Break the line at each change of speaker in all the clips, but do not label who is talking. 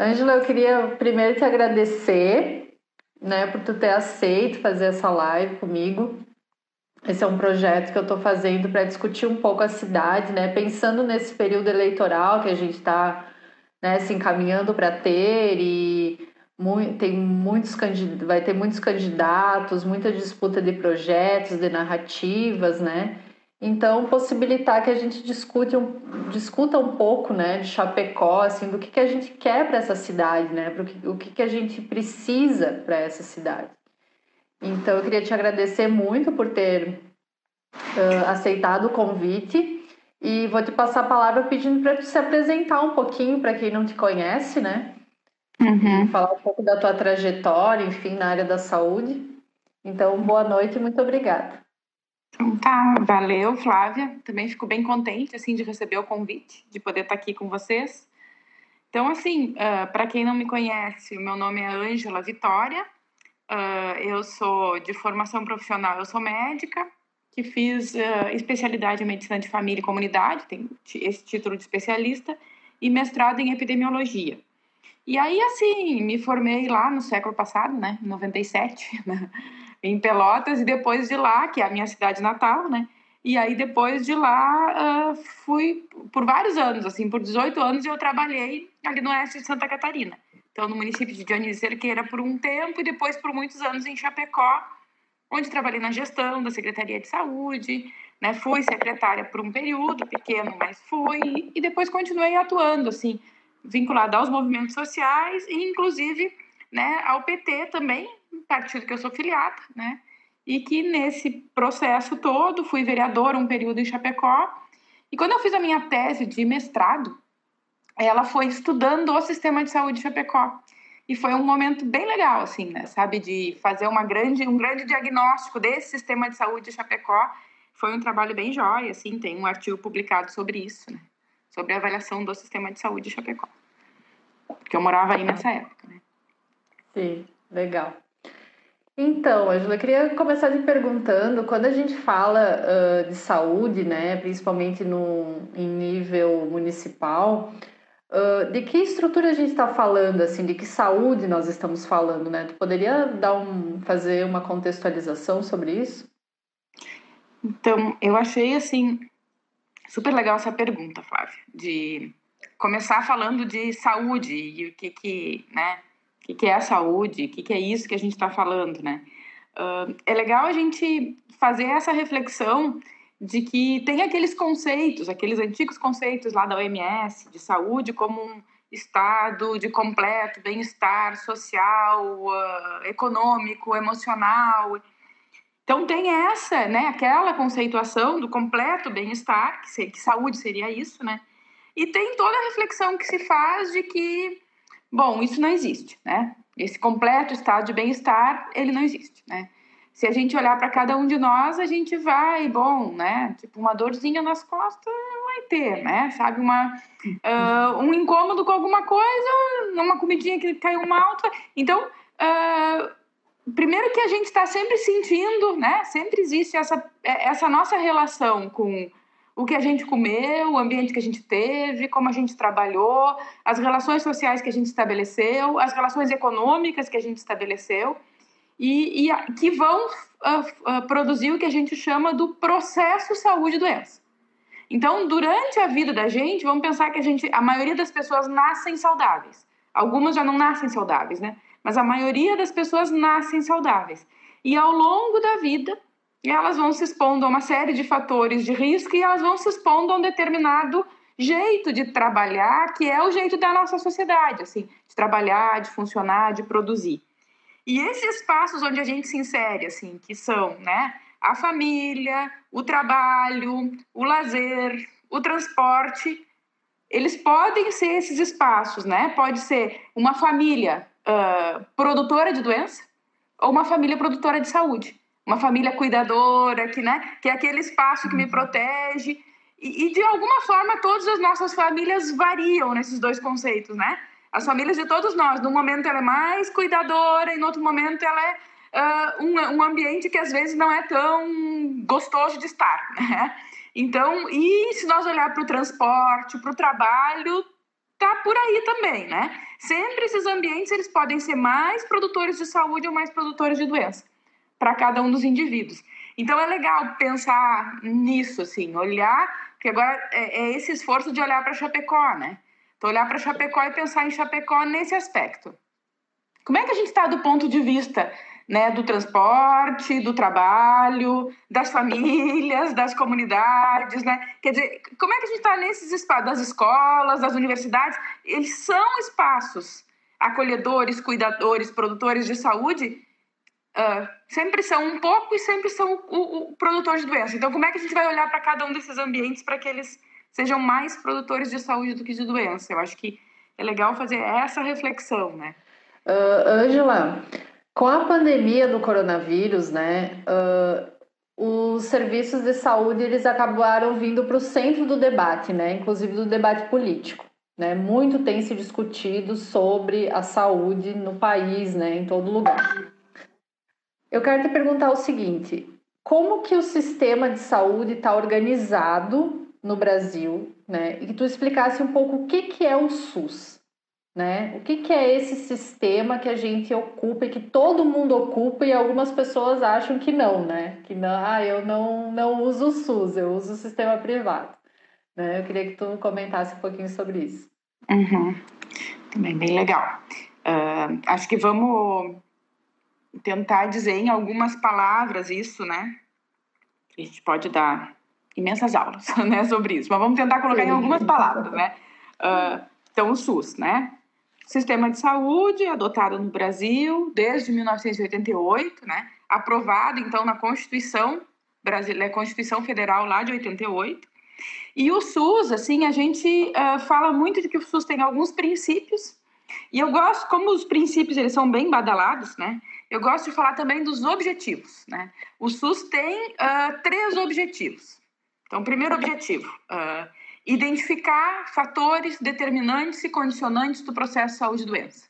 Ângela, eu queria primeiro te agradecer, né, por tu ter aceito fazer essa live comigo. Esse é um projeto que eu estou fazendo para discutir um pouco a cidade, né, pensando nesse período eleitoral que a gente está né, se encaminhando para ter e tem muitos vai ter muitos candidatos, muita disputa de projetos, de narrativas, né? Então, possibilitar que a gente discute um, discuta um pouco, né, de Chapecó, assim, do que, que a gente quer para essa cidade, né, pro que, o que, que a gente precisa para essa cidade. Então, eu queria te agradecer muito por ter uh, aceitado o convite e vou te passar a palavra pedindo para se apresentar um pouquinho para quem não te conhece, né? Uhum. Falar um pouco da tua trajetória, enfim, na área da saúde. Então, boa noite e muito obrigada.
Então tá, valeu, Flávia. Também fico bem contente assim de receber o convite, de poder estar aqui com vocês. Então, assim, uh, para quem não me conhece, o meu nome é Ângela Vitória. Uh, eu sou de formação profissional, eu sou médica, que fiz uh, especialidade em medicina de família e comunidade, tenho esse título de especialista, e mestrado em epidemiologia. E aí, assim, me formei lá no século passado, né, 97, né, em Pelotas, e depois de lá, que é a minha cidade natal, né, e aí depois de lá uh, fui por vários anos, assim, por 18 anos eu trabalhei ali no oeste de Santa Catarina. Então, no município de Dionísio Cerqueira por um tempo e depois por muitos anos em Chapecó, onde trabalhei na gestão da Secretaria de Saúde, né? Fui secretária por um período pequeno, mas fui e depois continuei atuando assim, vinculada aos movimentos sociais e inclusive, né, ao PT também, partido que eu sou filiada, né? E que nesse processo todo fui vereadora um período em Chapecó. E quando eu fiz a minha tese de mestrado, ela foi estudando o sistema de saúde de Chapecó. E foi um momento bem legal, assim, né? Sabe, de fazer uma grande, um grande diagnóstico desse sistema de saúde de Chapecó. Foi um trabalho bem jóia, assim, tem um artigo publicado sobre isso, né? Sobre a avaliação do sistema de saúde de Chapecó. Porque eu morava aí nessa época, né?
Sim, legal. Então, Angela, eu queria começar te perguntando, quando a gente fala uh, de saúde, né, principalmente no, em nível municipal, Uh, de que estrutura a gente está falando, assim, de que saúde nós estamos falando, né? Tu poderia dar um, fazer uma contextualização sobre isso?
Então, eu achei, assim, super legal essa pergunta, Flávia, de começar falando de saúde e o que que, né, que, que é a saúde, o que, que é isso que a gente está falando, né? Uh, é legal a gente fazer essa reflexão de que tem aqueles conceitos, aqueles antigos conceitos lá da OMS de saúde como um estado de completo bem-estar social, uh, econômico, emocional. Então tem essa, né, aquela conceituação do completo bem-estar, que, que saúde seria isso, né? E tem toda a reflexão que se faz de que, bom, isso não existe, né? Esse completo estado de bem-estar, ele não existe, né? se a gente olhar para cada um de nós, a gente vai, bom, né? Tipo, uma dorzinha nas costas vai ter, né? Sabe, uma, uh, um incômodo com alguma coisa, uma comidinha que caiu mal. Então, uh, primeiro que a gente está sempre sentindo, né? Sempre existe essa, essa nossa relação com o que a gente comeu, o ambiente que a gente teve, como a gente trabalhou, as relações sociais que a gente estabeleceu, as relações econômicas que a gente estabeleceu e, e que vão uh, uh, produzir o que a gente chama do processo saúde-doença. Então, durante a vida da gente, vamos pensar que a gente, a maioria das pessoas nascem saudáveis. Algumas já não nascem saudáveis, né? Mas a maioria das pessoas nascem saudáveis. E ao longo da vida, elas vão se expondo a uma série de fatores de risco e elas vão se expondo a um determinado jeito de trabalhar, que é o jeito da nossa sociedade, assim, de trabalhar, de funcionar, de produzir. E esses espaços onde a gente se insere, assim, que são, né, a família, o trabalho, o lazer, o transporte, eles podem ser esses espaços, né? Pode ser uma família uh, produtora de doença ou uma família produtora de saúde, uma família cuidadora, que, né, que é aquele espaço que me uhum. protege. E, e de alguma forma todas as nossas famílias variam nesses dois conceitos, né? As famílias de todos nós, num momento ela é mais cuidadora e no outro momento ela é uh, um, um ambiente que às vezes não é tão gostoso de estar, né? Então, e se nós olhar para o transporte, para o trabalho, tá por aí também, né? Sempre esses ambientes eles podem ser mais produtores de saúde ou mais produtores de doença para cada um dos indivíduos. Então é legal pensar nisso, assim, olhar que agora é, é esse esforço de olhar para Chapecó, né? Então, olhar para Chapecó e pensar em Chapecó nesse aspecto. Como é que a gente está do ponto de vista né, do transporte, do trabalho, das famílias, das comunidades, né? Quer dizer, como é que a gente está nesses espaços, das escolas, das universidades? Eles são espaços acolhedores, cuidadores, produtores de saúde, uh, sempre são um pouco e sempre são o, o produtor de doença. Então, como é que a gente vai olhar para cada um desses ambientes para que eles sejam mais produtores de saúde do que de doença? Eu acho que é legal fazer essa reflexão, né?
Ângela, uh, com a pandemia do coronavírus, né, uh, os serviços de saúde eles acabaram vindo para o centro do debate, né, inclusive do debate político. Né? Muito tem se discutido sobre a saúde no país, né, em todo lugar. Eu quero te perguntar o seguinte: como que o sistema de saúde está organizado no Brasil, né? E que tu explicasse um pouco o que, que é o SUS né? O que, que é esse sistema que a gente ocupa e que todo mundo ocupa e algumas pessoas acham que não, né? Que não, ah, eu não, não uso o SUS, eu uso o sistema privado. Né? Eu queria que tu comentasse um pouquinho sobre isso.
Uhum. Também bem legal. Uh, acho que vamos tentar dizer em algumas palavras isso, né? A gente pode dar imensas aulas né, sobre isso, mas vamos tentar colocar em algumas palavras, né? Uh, então, o SUS, né? Sistema de saúde adotado no Brasil desde 1988, né? aprovado então na Constituição brasileira, Constituição Federal lá de 88. E o SUS, assim, a gente uh, fala muito de que o SUS tem alguns princípios. E eu gosto, como os princípios eles são bem badalados, né? Eu gosto de falar também dos objetivos, né? O SUS tem uh, três objetivos. Então, primeiro objetivo, uh, identificar fatores determinantes e condicionantes do processo de saúde e doença.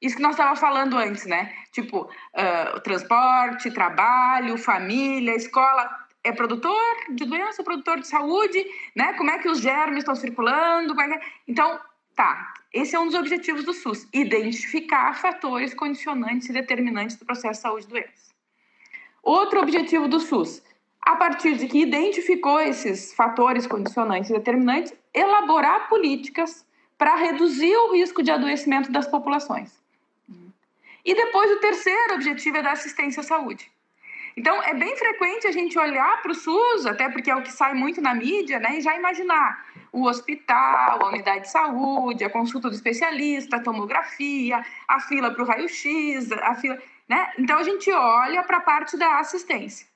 Isso que nós estávamos falando antes, né? Tipo, uh, transporte, trabalho, família, escola. É produtor de doença, produtor de saúde, né? Como é que os germes estão circulando? É que... Então, tá. Esse é um dos objetivos do SUS: identificar fatores condicionantes e determinantes do processo de saúde e doença. Outro objetivo do SUS: a partir de que identificou esses fatores condicionantes e determinantes, elaborar políticas para reduzir o risco de adoecimento das populações. E depois o terceiro objetivo é da assistência à saúde. Então, é bem frequente a gente olhar para o SUS, até porque é o que sai muito na mídia, né, e já imaginar o hospital, a unidade de saúde, a consulta do especialista, a tomografia, a fila para o raio-x, a fila. Né? Então, a gente olha para a parte da assistência.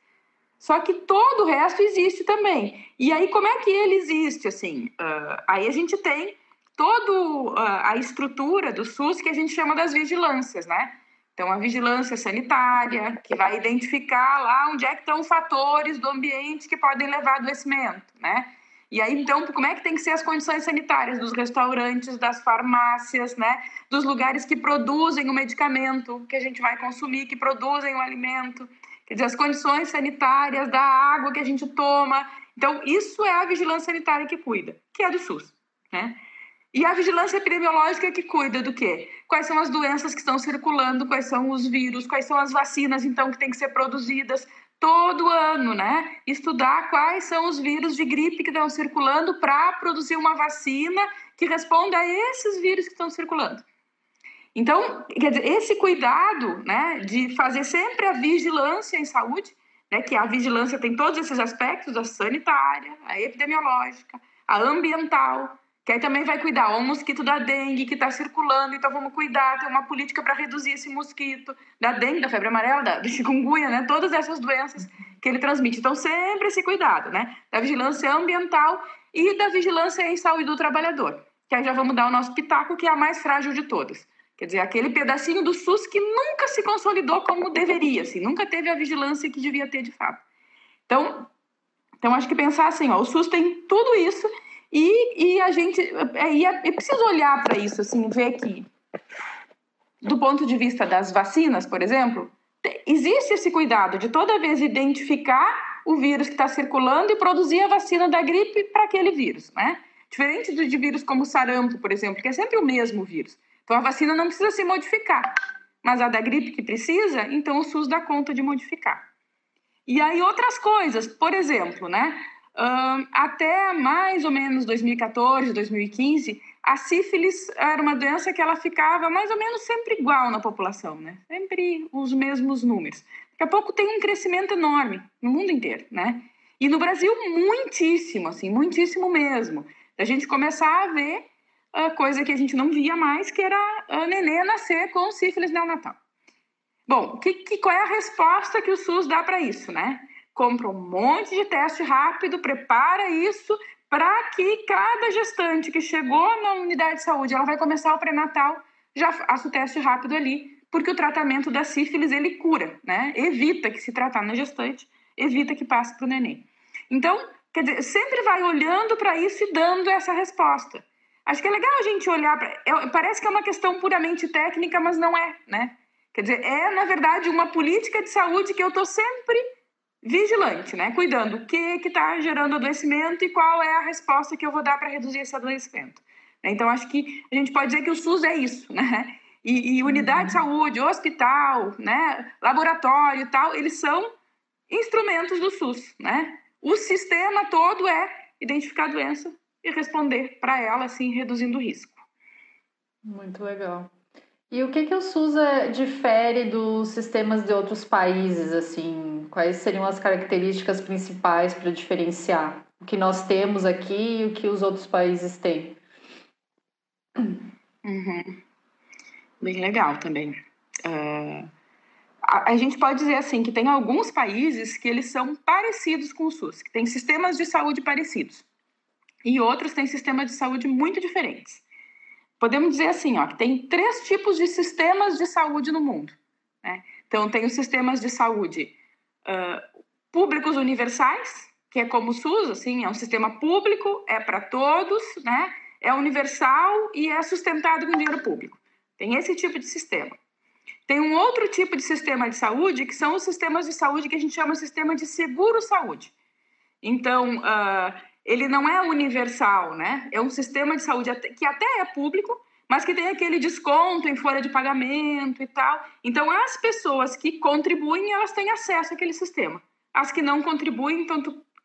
Só que todo o resto existe também. E aí, como é que ele existe? Assim, uh, aí a gente tem toda uh, a estrutura do SUS que a gente chama das vigilâncias, né? Então, a vigilância sanitária, que vai identificar lá onde é que estão fatores do ambiente que podem levar a adoecimento, né? E aí, então, como é que tem que ser as condições sanitárias dos restaurantes, das farmácias, né? Dos lugares que produzem o medicamento que a gente vai consumir, que produzem o alimento. Quer dizer, as condições sanitárias da água que a gente toma. Então, isso é a vigilância sanitária que cuida, que é do SUS, né? E a vigilância epidemiológica que cuida do quê? Quais são as doenças que estão circulando, quais são os vírus, quais são as vacinas, então, que têm que ser produzidas todo ano, né? Estudar quais são os vírus de gripe que estão circulando para produzir uma vacina que responda a esses vírus que estão circulando. Então, quer dizer, esse cuidado né, de fazer sempre a vigilância em saúde, né, que a vigilância tem todos esses aspectos, a sanitária, a epidemiológica, a ambiental, que aí também vai cuidar o mosquito da dengue que está circulando, então vamos cuidar, ter uma política para reduzir esse mosquito da dengue, da febre amarela, da, do chikungunya, né, todas essas doenças que ele transmite. Então, sempre esse cuidado, né, da vigilância ambiental e da vigilância em saúde do trabalhador, que aí já vamos dar o nosso pitaco, que é a mais frágil de todas Quer dizer, aquele pedacinho do SUS que nunca se consolidou como deveria, assim, nunca teve a vigilância que devia ter de fato. Então, então acho que pensar assim, ó, o SUS tem tudo isso e, e a gente é, é, é preciso olhar para isso, assim, ver que do ponto de vista das vacinas, por exemplo, existe esse cuidado de toda vez identificar o vírus que está circulando e produzir a vacina da gripe para aquele vírus, né? Diferente de vírus como sarampo, por exemplo, que é sempre o mesmo vírus. Então a vacina não precisa se modificar, mas a da gripe que precisa, então o SUS dá conta de modificar. E aí outras coisas, por exemplo, né? Uh, até mais ou menos 2014, 2015, a sífilis era uma doença que ela ficava mais ou menos sempre igual na população, né? Sempre os mesmos números. Daqui a pouco tem um crescimento enorme no mundo inteiro, né? E no Brasil, muitíssimo, assim, muitíssimo mesmo. A gente começar a ver a coisa que a gente não via mais, que era a nenê nascer com sífilis neonatal. Bom, que, que, qual é a resposta que o SUS dá para isso, né? Compra um monte de teste rápido, prepara isso para que cada gestante que chegou na unidade de saúde, ela vai começar o pré-natal, já faça o teste rápido ali, porque o tratamento da sífilis ele cura, né? Evita que se tratar na gestante, evita que passe para o neném. Então, quer dizer, sempre vai olhando para isso e dando essa resposta. Acho que é legal a gente olhar para. É, parece que é uma questão puramente técnica, mas não é, né? Quer dizer, é, na verdade, uma política de saúde que eu estou sempre vigilante, né? Cuidando o que está gerando adoecimento e qual é a resposta que eu vou dar para reduzir esse adoecimento. Então, acho que a gente pode dizer que o SUS é isso, né? E, e unidade de uhum. saúde, hospital, né? laboratório e tal, eles são instrumentos do SUS, né? O sistema todo é identificar a doença e responder para ela, assim, reduzindo o risco.
Muito legal. E o que, que o SUS é, difere dos sistemas de outros países, assim? Quais seriam as características principais para diferenciar o que nós temos aqui e o que os outros países têm?
Uhum. Bem legal também. Uh, a, a, gente pode dizer assim que tem alguns países que eles são parecidos com o SUS, que têm sistemas de saúde parecidos e outros têm sistemas de saúde muito diferentes. Podemos dizer assim, ó, que tem três tipos de sistemas de saúde no mundo. Né? Então, tem os sistemas de saúde uh, públicos universais, que é como o SUS, assim, é um sistema público, é para todos, né? é universal e é sustentado com dinheiro público. Tem esse tipo de sistema. Tem um outro tipo de sistema de saúde, que são os sistemas de saúde que a gente chama de sistema de seguro-saúde. Então, uh, ele não é universal, né? É um sistema de saúde que até é público, mas que tem aquele desconto em folha de pagamento e tal. Então, as pessoas que contribuem, elas têm acesso àquele sistema. As que não contribuem, então,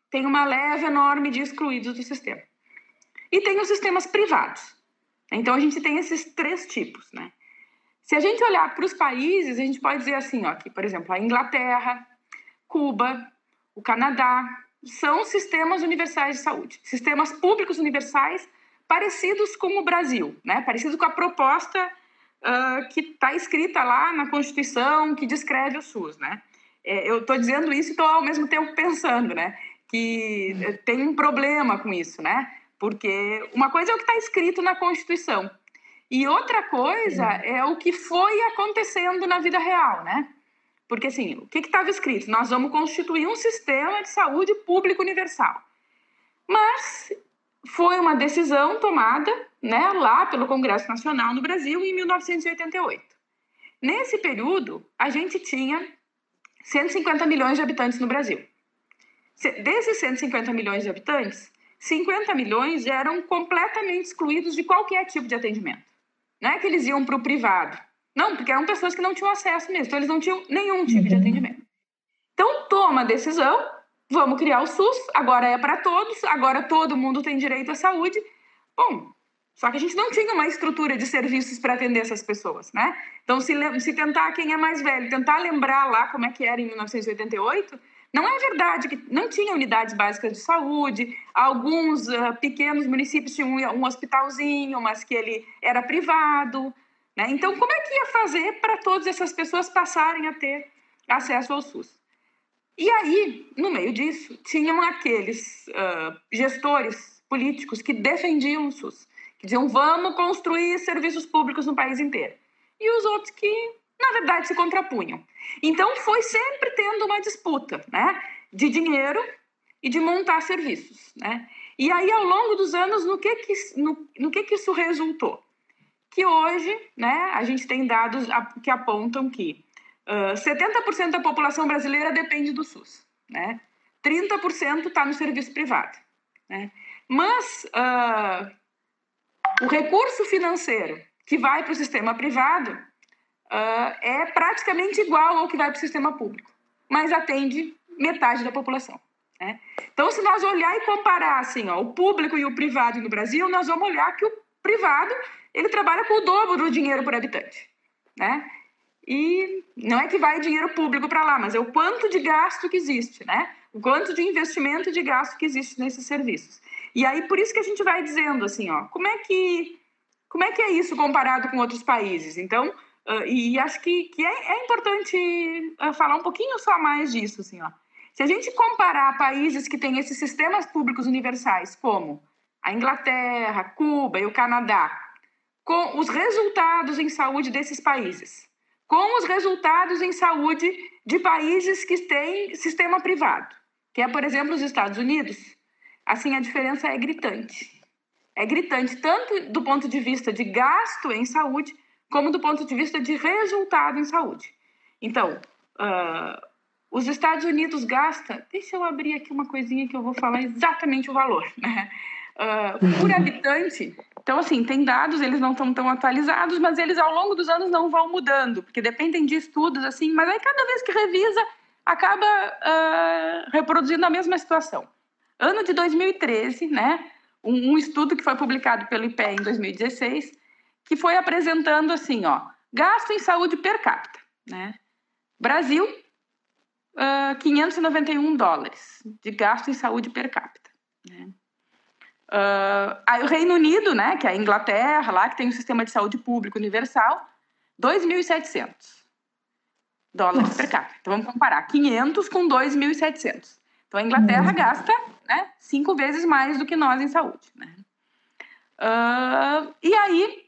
tem uma leve enorme de excluídos do sistema. E tem os sistemas privados. Então, a gente tem esses três tipos, né? Se a gente olhar para os países, a gente pode dizer assim, ó, que, por exemplo, a Inglaterra, Cuba, o Canadá, são sistemas universais de saúde, sistemas públicos universais parecidos com o Brasil, né? parecidos com a proposta uh, que está escrita lá na Constituição que descreve o SUS. Né? É, eu estou dizendo isso e estou ao mesmo tempo pensando né? que tem um problema com isso, né? porque uma coisa é o que está escrito na Constituição e outra coisa é o que foi acontecendo na vida real, né? Porque, assim, o que estava escrito? Nós vamos constituir um sistema de saúde público universal. Mas foi uma decisão tomada né, lá pelo Congresso Nacional no Brasil em 1988. Nesse período, a gente tinha 150 milhões de habitantes no Brasil. Desses 150 milhões de habitantes, 50 milhões eram completamente excluídos de qualquer tipo de atendimento. Não é que eles iam para o privado, não, porque eram pessoas que não tinham acesso mesmo, então eles não tinham nenhum tipo de uhum. atendimento. Então, toma a decisão, vamos criar o SUS, agora é para todos, agora todo mundo tem direito à saúde. Bom, só que a gente não tinha uma estrutura de serviços para atender essas pessoas, né? Então, se, se tentar, quem é mais velho, tentar lembrar lá como é que era em 1988, não é verdade que não tinha unidades básicas de saúde, alguns uh, pequenos municípios tinham um, um hospitalzinho, mas que ele era privado, né? Então, como é que ia fazer para todas essas pessoas passarem a ter acesso ao SUS? E aí, no meio disso, tinham aqueles uh, gestores políticos que defendiam o SUS, que diziam vamos construir serviços públicos no país inteiro. E os outros que, na verdade, se contrapunham. Então, foi sempre tendo uma disputa né, de dinheiro e de montar serviços. Né? E aí, ao longo dos anos, no que, que, no, no que, que isso resultou? Que hoje né, a gente tem dados que apontam que uh, 70% da população brasileira depende do SUS, né? 30% está no serviço privado. Né? Mas uh, o recurso financeiro que vai para o sistema privado uh, é praticamente igual ao que vai para o sistema público, mas atende metade da população. Né? Então, se nós olhar e comparar assim, ó, o público e o privado no Brasil, nós vamos olhar que o privado ele trabalha com o dobro do dinheiro por habitante. Né? E não é que vai dinheiro público para lá, mas é o quanto de gasto que existe, né? O quanto de investimento de gasto que existe nesses serviços. E aí por isso que a gente vai dizendo assim, ó, como é que como é que é isso comparado com outros países? Então, uh, e acho que, que é, é importante uh, falar um pouquinho só mais disso, assim, ó. Se a gente comparar países que têm esses sistemas públicos universais, como a Inglaterra, Cuba e o Canadá, com os resultados em saúde desses países, com os resultados em saúde de países que têm sistema privado, que é, por exemplo, os Estados Unidos, assim a diferença é gritante. É gritante tanto do ponto de vista de gasto em saúde, como do ponto de vista de resultado em saúde. Então, uh, os Estados Unidos gastam. Deixa eu abrir aqui uma coisinha que eu vou falar exatamente o valor. Né? Uh, por habitante. Então, assim, tem dados, eles não estão tão atualizados, mas eles ao longo dos anos não vão mudando, porque dependem de estudos, assim, mas aí cada vez que revisa, acaba uh, reproduzindo a mesma situação. Ano de 2013, né? Um, um, estudo que foi publicado pelo IPE em 2016, que foi apresentando assim, ó, gasto em saúde per capita, né? Brasil, uh, ah, 591 dólares de gasto em saúde per capita. Né? Uh, aí o Reino Unido, né, que é a Inglaterra, lá que tem um sistema de saúde público universal, 2.700 dólares Nossa. per capita. Então vamos comparar 500 com 2.700. Então a Inglaterra uhum. gasta né, cinco vezes mais do que nós em saúde. Né? Uh, e aí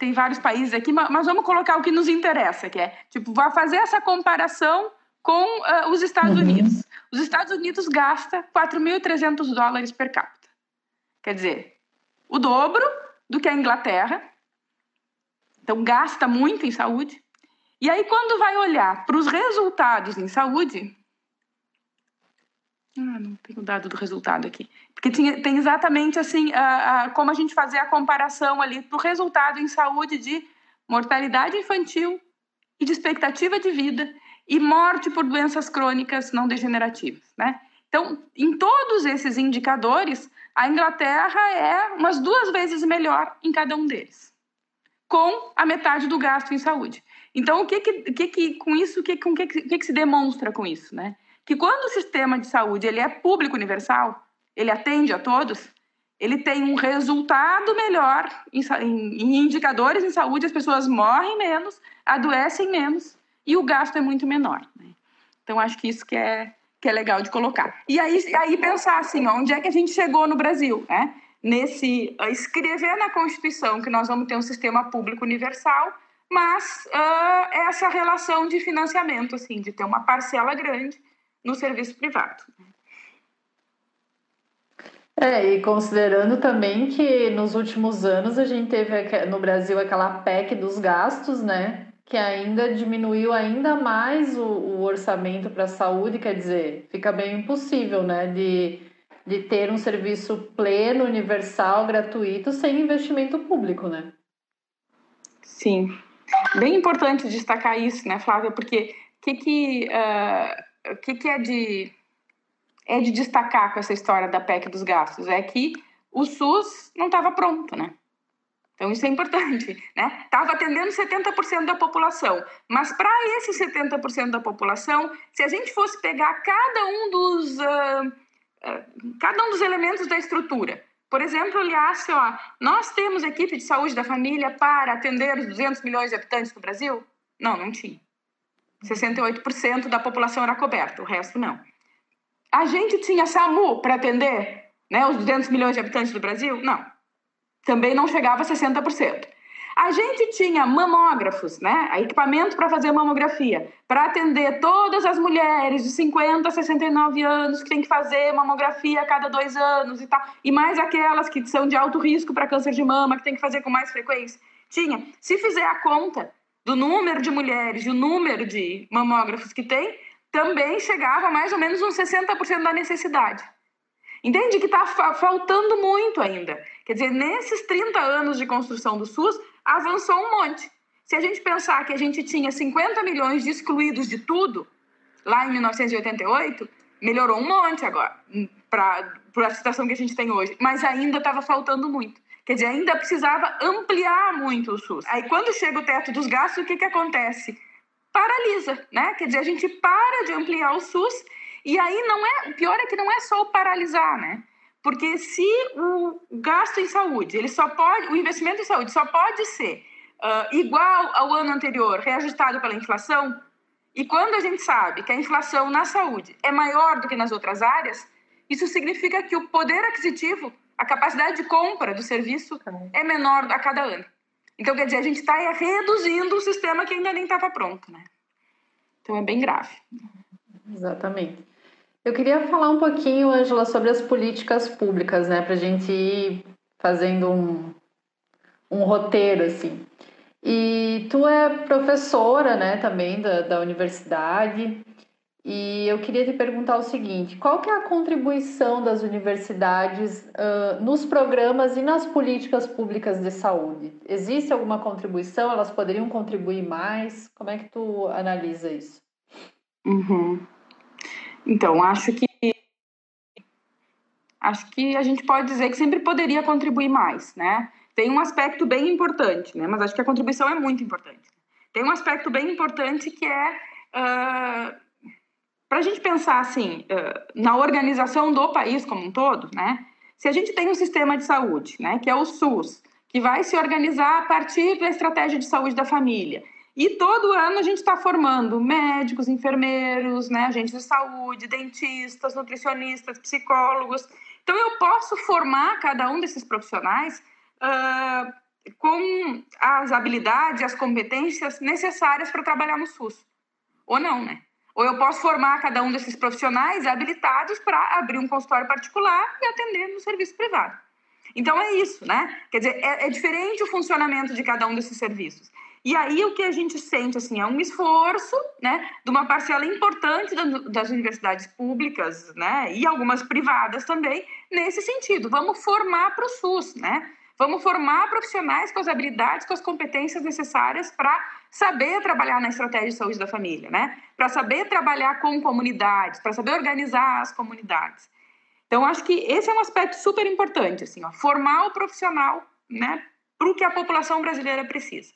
tem vários países aqui, mas vamos colocar o que nos interessa, que é tipo, vai fazer essa comparação com uh, os Estados uhum. Unidos. Os Estados Unidos gasta 4.300 dólares per capita. Quer dizer, o dobro do que a Inglaterra. Então gasta muito em saúde. E aí quando vai olhar para os resultados em saúde, ah, não tenho dado do resultado aqui. Porque tinha, tem exatamente assim, a, a, como a gente fazer a comparação ali do resultado em saúde de mortalidade infantil e de expectativa de vida e morte por doenças crônicas não degenerativas, né? Então, em todos esses indicadores, a Inglaterra é umas duas vezes melhor em cada um deles, com a metade do gasto em saúde. Então, o que que, que, que com isso, o que, com que, que, que se demonstra com isso, né? que quando o sistema de saúde ele é público universal, ele atende a todos, ele tem um resultado melhor em, em, em indicadores em saúde, as pessoas morrem menos, adoecem menos e o gasto é muito menor. Né? Então, acho que isso que é, que é legal de colocar. E aí, aí pensar assim, onde é que a gente chegou no Brasil? Né? Nesse escrever na Constituição que nós vamos ter um sistema público universal, mas uh, essa relação de financiamento, assim, de ter uma parcela grande no serviço privado.
É, e considerando também que nos últimos anos a gente teve no Brasil aquela PEC dos gastos, né? Que ainda diminuiu ainda mais o, o orçamento para a saúde, quer dizer, fica bem impossível, né? De, de ter um serviço pleno, universal, gratuito, sem investimento público, né?
Sim. Bem importante destacar isso, né, Flávia? Porque o que, que uh que, que é de é de destacar com essa história da PEC dos gastos é que o SUS não estava pronto, né? Então isso é importante, né? Estava atendendo 70% da população, mas para esse 70% da população, se a gente fosse pegar cada um dos uh, uh, cada um dos elementos da estrutura, por exemplo, olhasse, ó, nós temos equipe de saúde da família para atender os 200 milhões de habitantes do Brasil? Não, não tinha. 68% da população era coberta, o resto não. A gente tinha SAMU para atender né, os 200 milhões de habitantes do Brasil? Não. Também não chegava a 60%. A gente tinha mamógrafos, né, equipamento para fazer mamografia, para atender todas as mulheres de 50 a 69 anos que tem que fazer mamografia a cada dois anos e tal, e mais aquelas que são de alto risco para câncer de mama, que tem que fazer com mais frequência. Tinha. Se fizer a conta, do número de mulheres e o número de mamógrafos que tem, também chegava a mais ou menos uns 60% da necessidade. Entende que está fa faltando muito ainda. Quer dizer, nesses 30 anos de construção do SUS, avançou um monte. Se a gente pensar que a gente tinha 50 milhões de excluídos de tudo, lá em 1988, melhorou um monte agora, para a situação que a gente tem hoje. Mas ainda estava faltando muito. Quer dizer, ainda precisava ampliar muito o SUS. Aí, quando chega o teto dos gastos, o que, que acontece? Paralisa, né? Quer dizer, a gente para de ampliar o SUS e aí não é. O pior é que não é só o paralisar, né? Porque se o gasto em saúde, ele só pode, o investimento em saúde só pode ser uh, igual ao ano anterior, reajustado pela inflação, e quando a gente sabe que a inflação na saúde é maior do que nas outras áreas, isso significa que o poder aquisitivo, a capacidade de compra do serviço é menor a cada ano. Então, quer dizer, a gente está reduzindo um sistema que ainda nem estava pronto, né? Então, é bem grave.
Exatamente. Eu queria falar um pouquinho, Angela, sobre as políticas públicas, né, para a gente ir fazendo um, um roteiro, assim. E tu é professora, né, também da, da universidade, e eu queria te perguntar o seguinte: qual que é a contribuição das universidades uh, nos programas e nas políticas públicas de saúde? Existe alguma contribuição? Elas poderiam contribuir mais? Como é que tu analisa isso?
Uhum. Então, acho que acho que a gente pode dizer que sempre poderia contribuir mais, né? Tem um aspecto bem importante, né? Mas acho que a contribuição é muito importante. Tem um aspecto bem importante que é uh, para a gente pensar assim uh, na organização do país como um todo, né? Se a gente tem um sistema de saúde, né, que é o SUS, que vai se organizar a partir da estratégia de saúde da família, e todo ano a gente está formando médicos, enfermeiros, né, agentes de saúde, dentistas, nutricionistas, psicólogos. Então, eu posso formar cada um desses profissionais uh, com as habilidades, as competências necessárias para trabalhar no SUS. Ou não, né? Ou eu posso formar cada um desses profissionais habilitados para abrir um consultório particular e atender no serviço privado. Então é isso, né? Quer dizer, é, é diferente o funcionamento de cada um desses serviços. E aí o que a gente sente assim é um esforço, né, de uma parcela importante das universidades públicas, né, e algumas privadas também nesse sentido. Vamos formar para o SUS, né? Vamos formar profissionais com as habilidades, com as competências necessárias para saber trabalhar na estratégia de saúde da família, né? Para saber trabalhar com comunidades, para saber organizar as comunidades. Então, acho que esse é um aspecto super importante, assim, ó, formar o profissional, né, para o que a população brasileira precisa.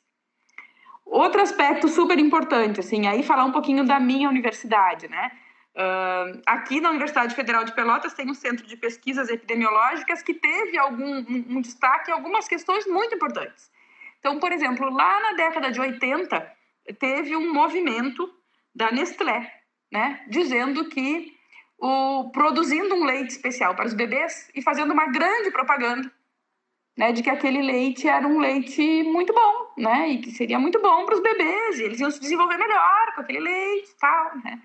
Outro aspecto super importante, assim, aí falar um pouquinho da minha universidade, né? Uh, aqui na Universidade Federal de Pelotas tem um centro de pesquisas epidemiológicas que teve algum um, um destaque em algumas questões muito importantes. Então, por exemplo, lá na década de 80 teve um movimento da Nestlé, né, dizendo que o produzindo um leite especial para os bebês e fazendo uma grande propaganda né, de que aquele leite era um leite muito bom, né, e que seria muito bom para os bebês, e eles iam se desenvolver melhor com aquele leite e tal, né.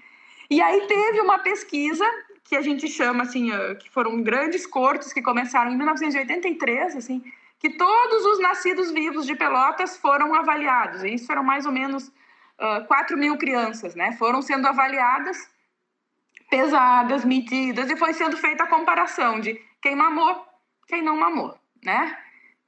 E aí teve uma pesquisa que a gente chama, assim, que foram grandes cortes que começaram em 1983, assim, que todos os nascidos vivos de Pelotas foram avaliados, e isso eram mais ou menos uh, 4 mil crianças, né, foram sendo avaliadas, pesadas, medidas, e foi sendo feita a comparação de quem mamou, quem não mamou né?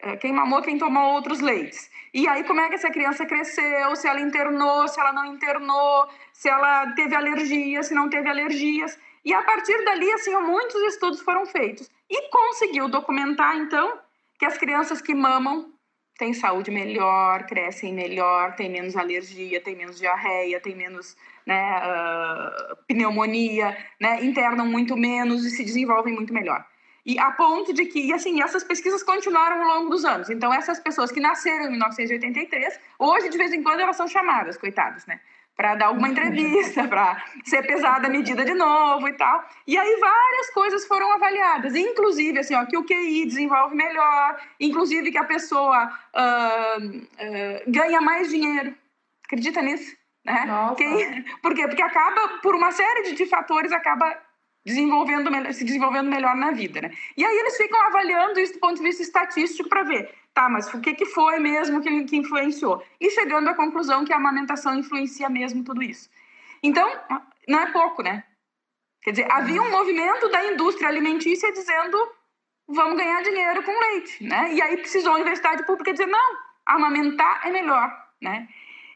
É, quem mamou, quem tomou outros leites. E aí, como é que essa criança cresceu, se ela internou, se ela não internou, se ela teve alergia, se não teve alergias. E a partir dali, assim, muitos estudos foram feitos. E conseguiu documentar, então, que as crianças que mamam têm saúde melhor, crescem melhor, têm menos alergia, têm menos diarreia, têm menos né, uh, pneumonia, né, internam muito menos e se desenvolvem muito melhor. E a ponto de que, e assim, essas pesquisas continuaram ao longo dos anos. Então, essas pessoas que nasceram em 1983, hoje, de vez em quando, elas são chamadas, coitadas, né? Para dar alguma entrevista, para ser pesada a medida de novo e tal. E aí, várias coisas foram avaliadas, inclusive, assim, ó, que o QI desenvolve melhor, inclusive que a pessoa uh, uh, ganha mais dinheiro. Acredita nisso? Né? Quem, por quê? Porque acaba, por uma série de fatores, acaba desenvolvendo se desenvolvendo melhor na vida, né? E aí eles ficam avaliando isso do ponto de vista estatístico para ver, tá, mas o que, que foi mesmo que, que influenciou? E chegando à conclusão que a amamentação influencia mesmo tudo isso. Então, não é pouco, né? Quer dizer, havia um movimento da indústria alimentícia dizendo vamos ganhar dinheiro com leite, né? E aí precisou a universidade pública dizer não, amamentar é melhor, né?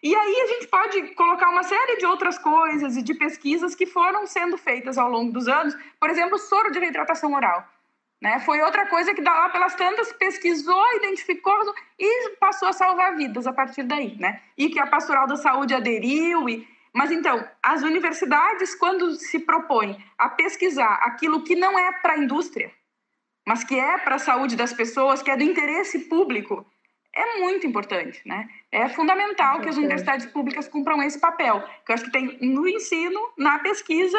E aí a gente pode colocar uma série de outras coisas e de pesquisas que foram sendo feitas ao longo dos anos, por exemplo, soro de reidratação oral. Né? Foi outra coisa que lá pelas tantas pesquisou, identificou e passou a salvar vidas a partir daí, né? E que a Pastoral da Saúde aderiu e mas então, as universidades quando se propõem a pesquisar aquilo que não é para a indústria, mas que é para a saúde das pessoas, que é do interesse público, é muito importante, né? É fundamental que as universidades públicas cumpram esse papel, que eu acho que tem no ensino, na pesquisa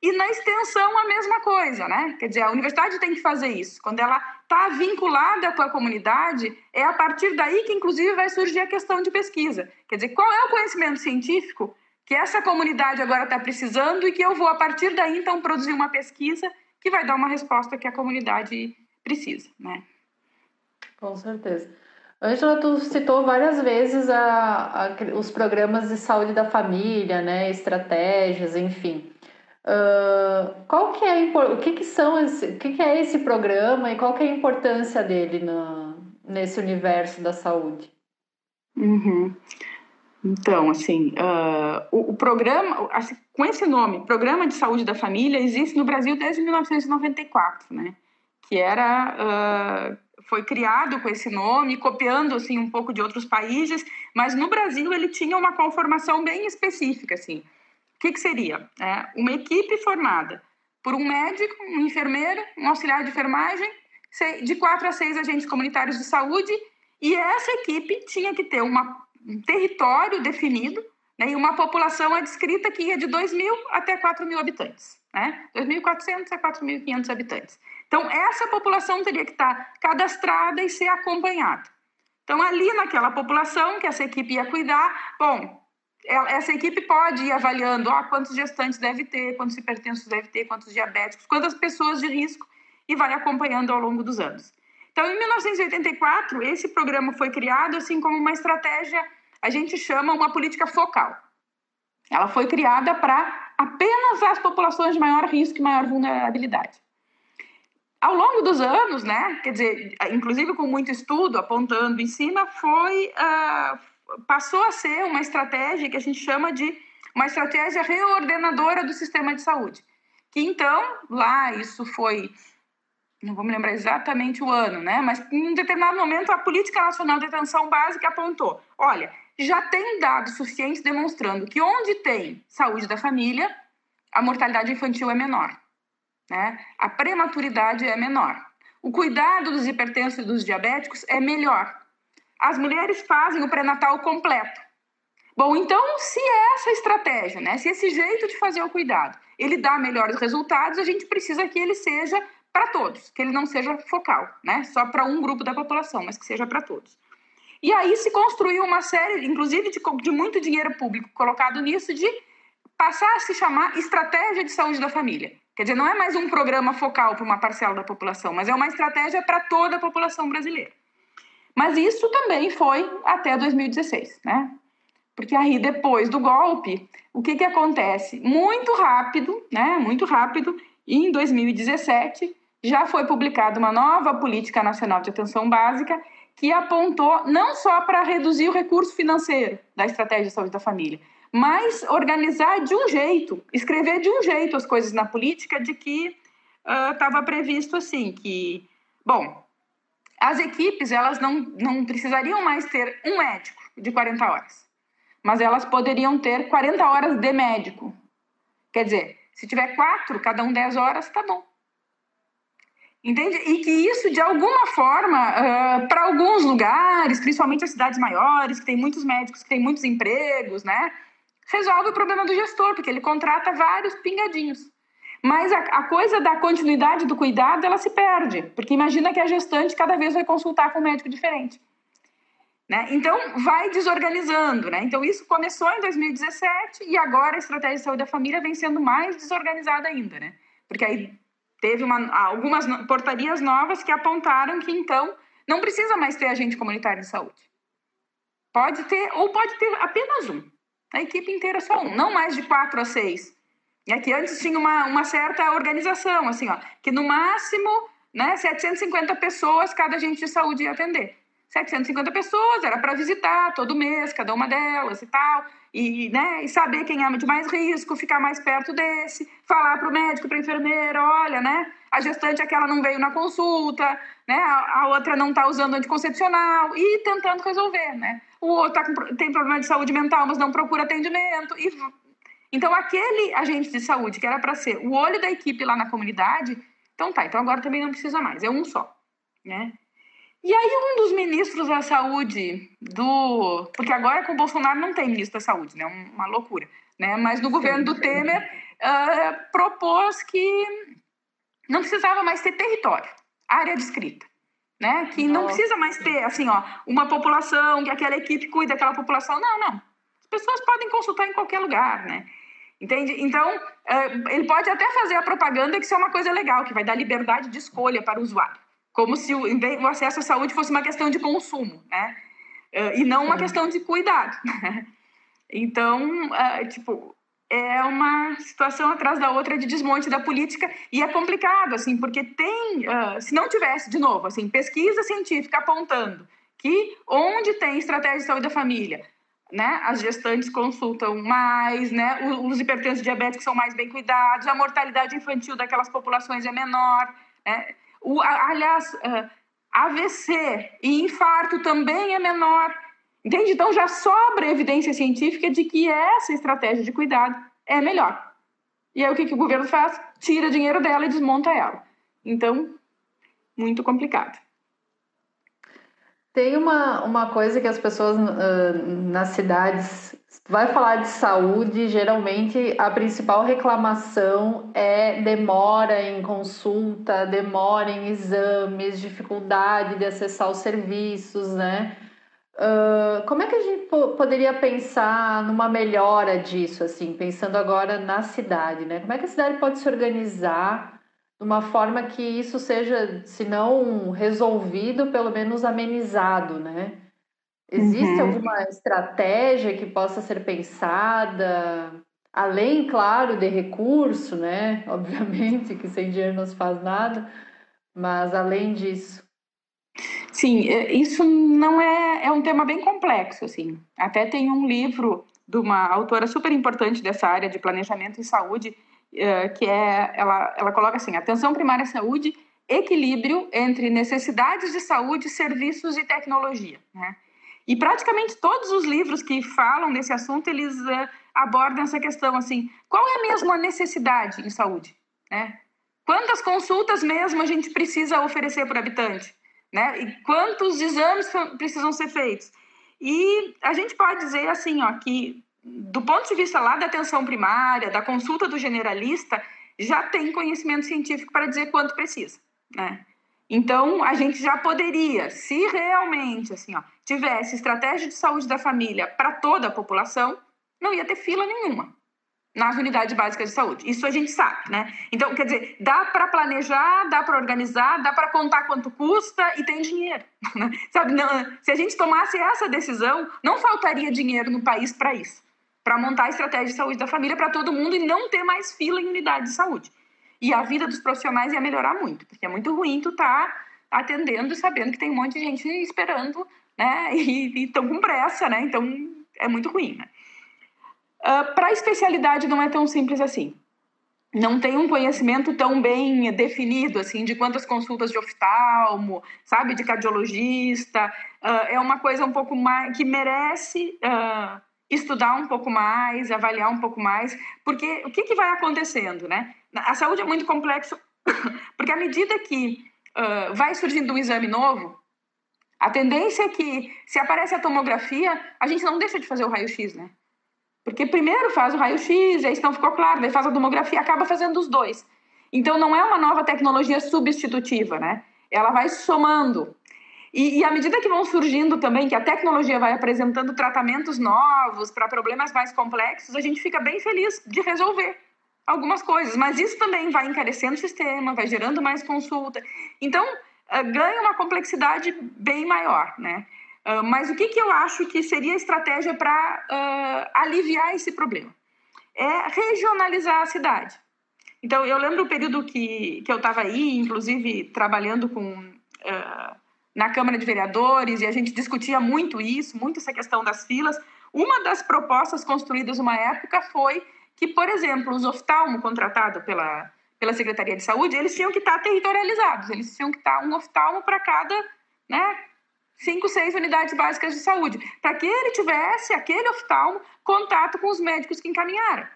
e na extensão, a mesma coisa, né? Quer dizer, a universidade tem que fazer isso. Quando ela está vinculada com a comunidade, é a partir daí que, inclusive, vai surgir a questão de pesquisa. Quer dizer, qual é o conhecimento científico que essa comunidade agora está precisando e que eu vou, a partir daí, então, produzir uma pesquisa que vai dar uma resposta que a comunidade precisa, né?
Com certeza. Angela, tu citou várias vezes a, a, os programas de saúde da família, né, estratégias, enfim. Uh, qual que é o que, que são esse, o que, que é esse programa e qual que é a importância dele no, nesse universo da saúde?
Uhum. Então, assim, uh, o, o, programa, assim, com esse nome, Programa de Saúde da Família, existe no Brasil desde 1994, né? Que era, uh, foi criado com esse nome, copiando, assim, um pouco de outros países, mas no Brasil ele tinha uma conformação bem específica, assim. O que, que seria? É, uma equipe formada por um médico, um enfermeiro, um auxiliar de enfermagem, de quatro a seis agentes comunitários de saúde, e essa equipe tinha que ter uma, um território definido né, e uma população adscrita que ia de 2 mil até 4 mil habitantes, né? 2.400 a 4.500 habitantes. Então, essa população teria que estar cadastrada e ser acompanhada. Então, ali naquela população que essa equipe ia cuidar, bom, essa equipe pode ir avaliando ó, quantos gestantes deve ter, quantos hipertensos deve ter, quantos diabéticos, quantas pessoas de risco e vai acompanhando ao longo dos anos. Então, em 1984, esse programa foi criado assim como uma estratégia, a gente chama uma política focal. Ela foi criada para apenas as populações de maior risco e maior vulnerabilidade. Ao longo dos anos, né, quer dizer, inclusive com muito estudo apontando em cima, foi uh, passou a ser uma estratégia que a gente chama de uma estratégia reordenadora do sistema de saúde. Que então, lá, isso foi, não vou me lembrar exatamente o ano, né? Mas em um determinado momento a Política Nacional de Atenção Básica apontou: olha, já tem dados suficientes demonstrando que onde tem saúde da família, a mortalidade infantil é menor, né? A prematuridade é menor. O cuidado dos hipertensos e dos diabéticos é melhor as mulheres fazem o pré-natal completo. Bom, então, se é essa estratégia, né, se esse jeito de fazer o cuidado, ele dá melhores resultados, a gente precisa que ele seja para todos, que ele não seja focal, né, só para um grupo da população, mas que seja para todos. E aí se construiu uma série, inclusive de, de muito dinheiro público colocado nisso, de passar a se chamar estratégia de saúde da família. Quer dizer, não é mais um programa focal para uma parcela da população, mas é uma estratégia para toda a população brasileira. Mas isso também foi até 2016, né? Porque aí, depois do golpe, o que, que acontece? Muito rápido, né? Muito rápido, em 2017, já foi publicada uma nova Política Nacional de Atenção Básica que apontou não só para reduzir o recurso financeiro da estratégia de saúde da família, mas organizar de um jeito, escrever de um jeito as coisas na política de que estava uh, previsto assim, que, bom, as equipes, elas não, não precisariam mais ter um médico de 40 horas, mas elas poderiam ter 40 horas de médico. Quer dizer, se tiver quatro, cada um 10 horas, tá bom. Entende? E que isso, de alguma forma, uh, para alguns lugares, principalmente as cidades maiores, que tem muitos médicos, que tem muitos empregos, né? Resolve o problema do gestor, porque ele contrata vários pingadinhos. Mas a, a, coisa da continuidade do cuidado, ela se perde, porque imagina que a gestante cada vez vai consultar com um médico diferente. Né? Então, vai desorganizando. Né? Então, isso começou em 2017 e agora a estratégia de saúde da família vem sendo mais desorganizada ainda. Né? Porque aí teve uma, algumas portarias novas que apontaram que, então, não precisa mais ter agente comunitário de saúde. Pode ter, ou pode ter apenas um. A equipe inteira só um, não mais de quatro a seis É que antes tinha uma, uma certa organização, assim, ó, que no máximo, né, 750 pessoas cada agente de saúde ia atender. 750 pessoas, era para visitar todo mês, cada uma delas e tal, e, né, e saber quem é de mais risco, ficar mais perto desse, falar para o médico, para a enfermeira, olha, né, a gestante aquela não veio na consulta, né, a, a outra não está usando anticoncepcional, e tentando resolver, né. O outro tá com, tem problema de saúde mental, mas não procura atendimento, e então, aquele agente de saúde que era para ser o olho da equipe lá na comunidade, então tá, então agora também não precisa mais, é um só, né? E aí um dos ministros da saúde do... Porque agora com o Bolsonaro não tem ministro da saúde, né? Uma loucura, né? Mas no governo do Temer uh, propôs que não precisava mais ter território, área descrita. Né? Que não precisa mais ter, assim, ó, uma população, que aquela equipe cuida daquela população. Não, não. As pessoas podem consultar em qualquer lugar, né? Entende? Então, uh, ele pode até fazer a propaganda que isso é uma coisa legal, que vai dar liberdade de escolha para o usuário. Como se o, o acesso à saúde fosse uma questão de consumo, né? Uh, e não uma questão de cuidado. então, uh, tipo, é uma situação atrás da outra de desmonte da política e é complicado, assim, porque tem, se não tivesse, de novo, assim, pesquisa científica apontando que onde tem estratégia de saúde da família, né? As gestantes consultam mais, né? Os hipertensos diabéticos são mais bem cuidados, a mortalidade infantil daquelas populações é menor, né? O, aliás, uh, AVC e infarto também é menor. Entende? Então já sobra evidência científica de que essa estratégia de cuidado é melhor. E aí o que, que o governo faz? Tira dinheiro dela e desmonta ela. Então, muito complicado.
Tem uma, uma coisa que as pessoas uh, nas cidades vai falar de saúde, geralmente a principal reclamação é demora em consulta, demora em exames, dificuldade de acessar os serviços, né? Uh, como é que a gente poderia pensar numa melhora disso, assim, pensando agora na cidade, né? Como é que a cidade pode se organizar de uma forma que isso seja, se não resolvido, pelo menos amenizado, né? Existe uhum. alguma estratégia que possa ser pensada, além, claro, de recurso, né? Obviamente que sem dinheiro não se faz nada, mas além disso.
Sim, isso não é, é um tema bem complexo, assim. Até tem um livro de uma autora super importante dessa área de planejamento em saúde, que é, ela, ela coloca assim, atenção primária à saúde, equilíbrio entre necessidades de saúde, serviços e tecnologia, né? E praticamente todos os livros que falam desse assunto, eles uh, abordam essa questão, assim, qual é mesmo a necessidade em saúde, né? Quantas consultas mesmo a gente precisa oferecer o habitante, né? E quantos exames precisam ser feitos? E a gente pode dizer, assim, ó, que do ponto de vista lá da atenção primária, da consulta do generalista, já tem conhecimento científico para dizer quanto precisa, né? Então, a gente já poderia, se realmente assim, ó, tivesse estratégia de saúde da família para toda a população, não ia ter fila nenhuma nas unidades básicas de saúde. Isso a gente sabe, né? Então, quer dizer, dá para planejar, dá para organizar, dá para contar quanto custa e tem dinheiro. Né? Sabe, não, se a gente tomasse essa decisão, não faltaria dinheiro no país para isso para montar a estratégia de saúde da família para todo mundo e não ter mais fila em unidade de saúde. E a vida dos profissionais ia melhorar muito, porque é muito ruim tu tá atendendo e sabendo que tem um monte de gente esperando, né? E estão com pressa, né? Então é muito ruim, né? Uh, ah, para especialidade não é tão simples assim. Não tem um conhecimento tão bem definido assim de quantas consultas de oftalmo, sabe, de cardiologista. Uh, é uma coisa um pouco mais que merece uh, estudar um pouco mais, avaliar um pouco mais, porque o que, que vai acontecendo, né? A saúde é muito complexo, porque à medida que uh, vai surgindo um exame novo, a tendência é que, se aparece a tomografia, a gente não deixa de fazer o raio-x, né? Porque primeiro faz o raio-x, aí não ficou claro, daí faz a tomografia, acaba fazendo os dois. Então não é uma nova tecnologia substitutiva, né? Ela vai somando. E, e, à medida que vão surgindo também, que a tecnologia vai apresentando tratamentos novos para problemas mais complexos, a gente fica bem feliz de resolver algumas coisas. Mas isso também vai encarecendo o sistema, vai gerando mais consulta. Então, uh, ganha uma complexidade bem maior, né? Uh, mas o que, que eu acho que seria a estratégia para uh, aliviar esse problema? é regionalizar a cidade. Então, eu lembro o período que, que eu estava aí, inclusive trabalhando com uh, na Câmara de Vereadores, e a gente discutia muito isso, muito essa questão das filas. Uma das propostas construídas uma época foi que, por exemplo, os oftalmos contratados pela, pela Secretaria de Saúde, eles tinham que estar territorializados, eles tinham que estar um oftalmo para cada, né, cinco, seis unidades básicas de saúde, para que ele tivesse, aquele oftalmo, contato com os médicos que encaminharam.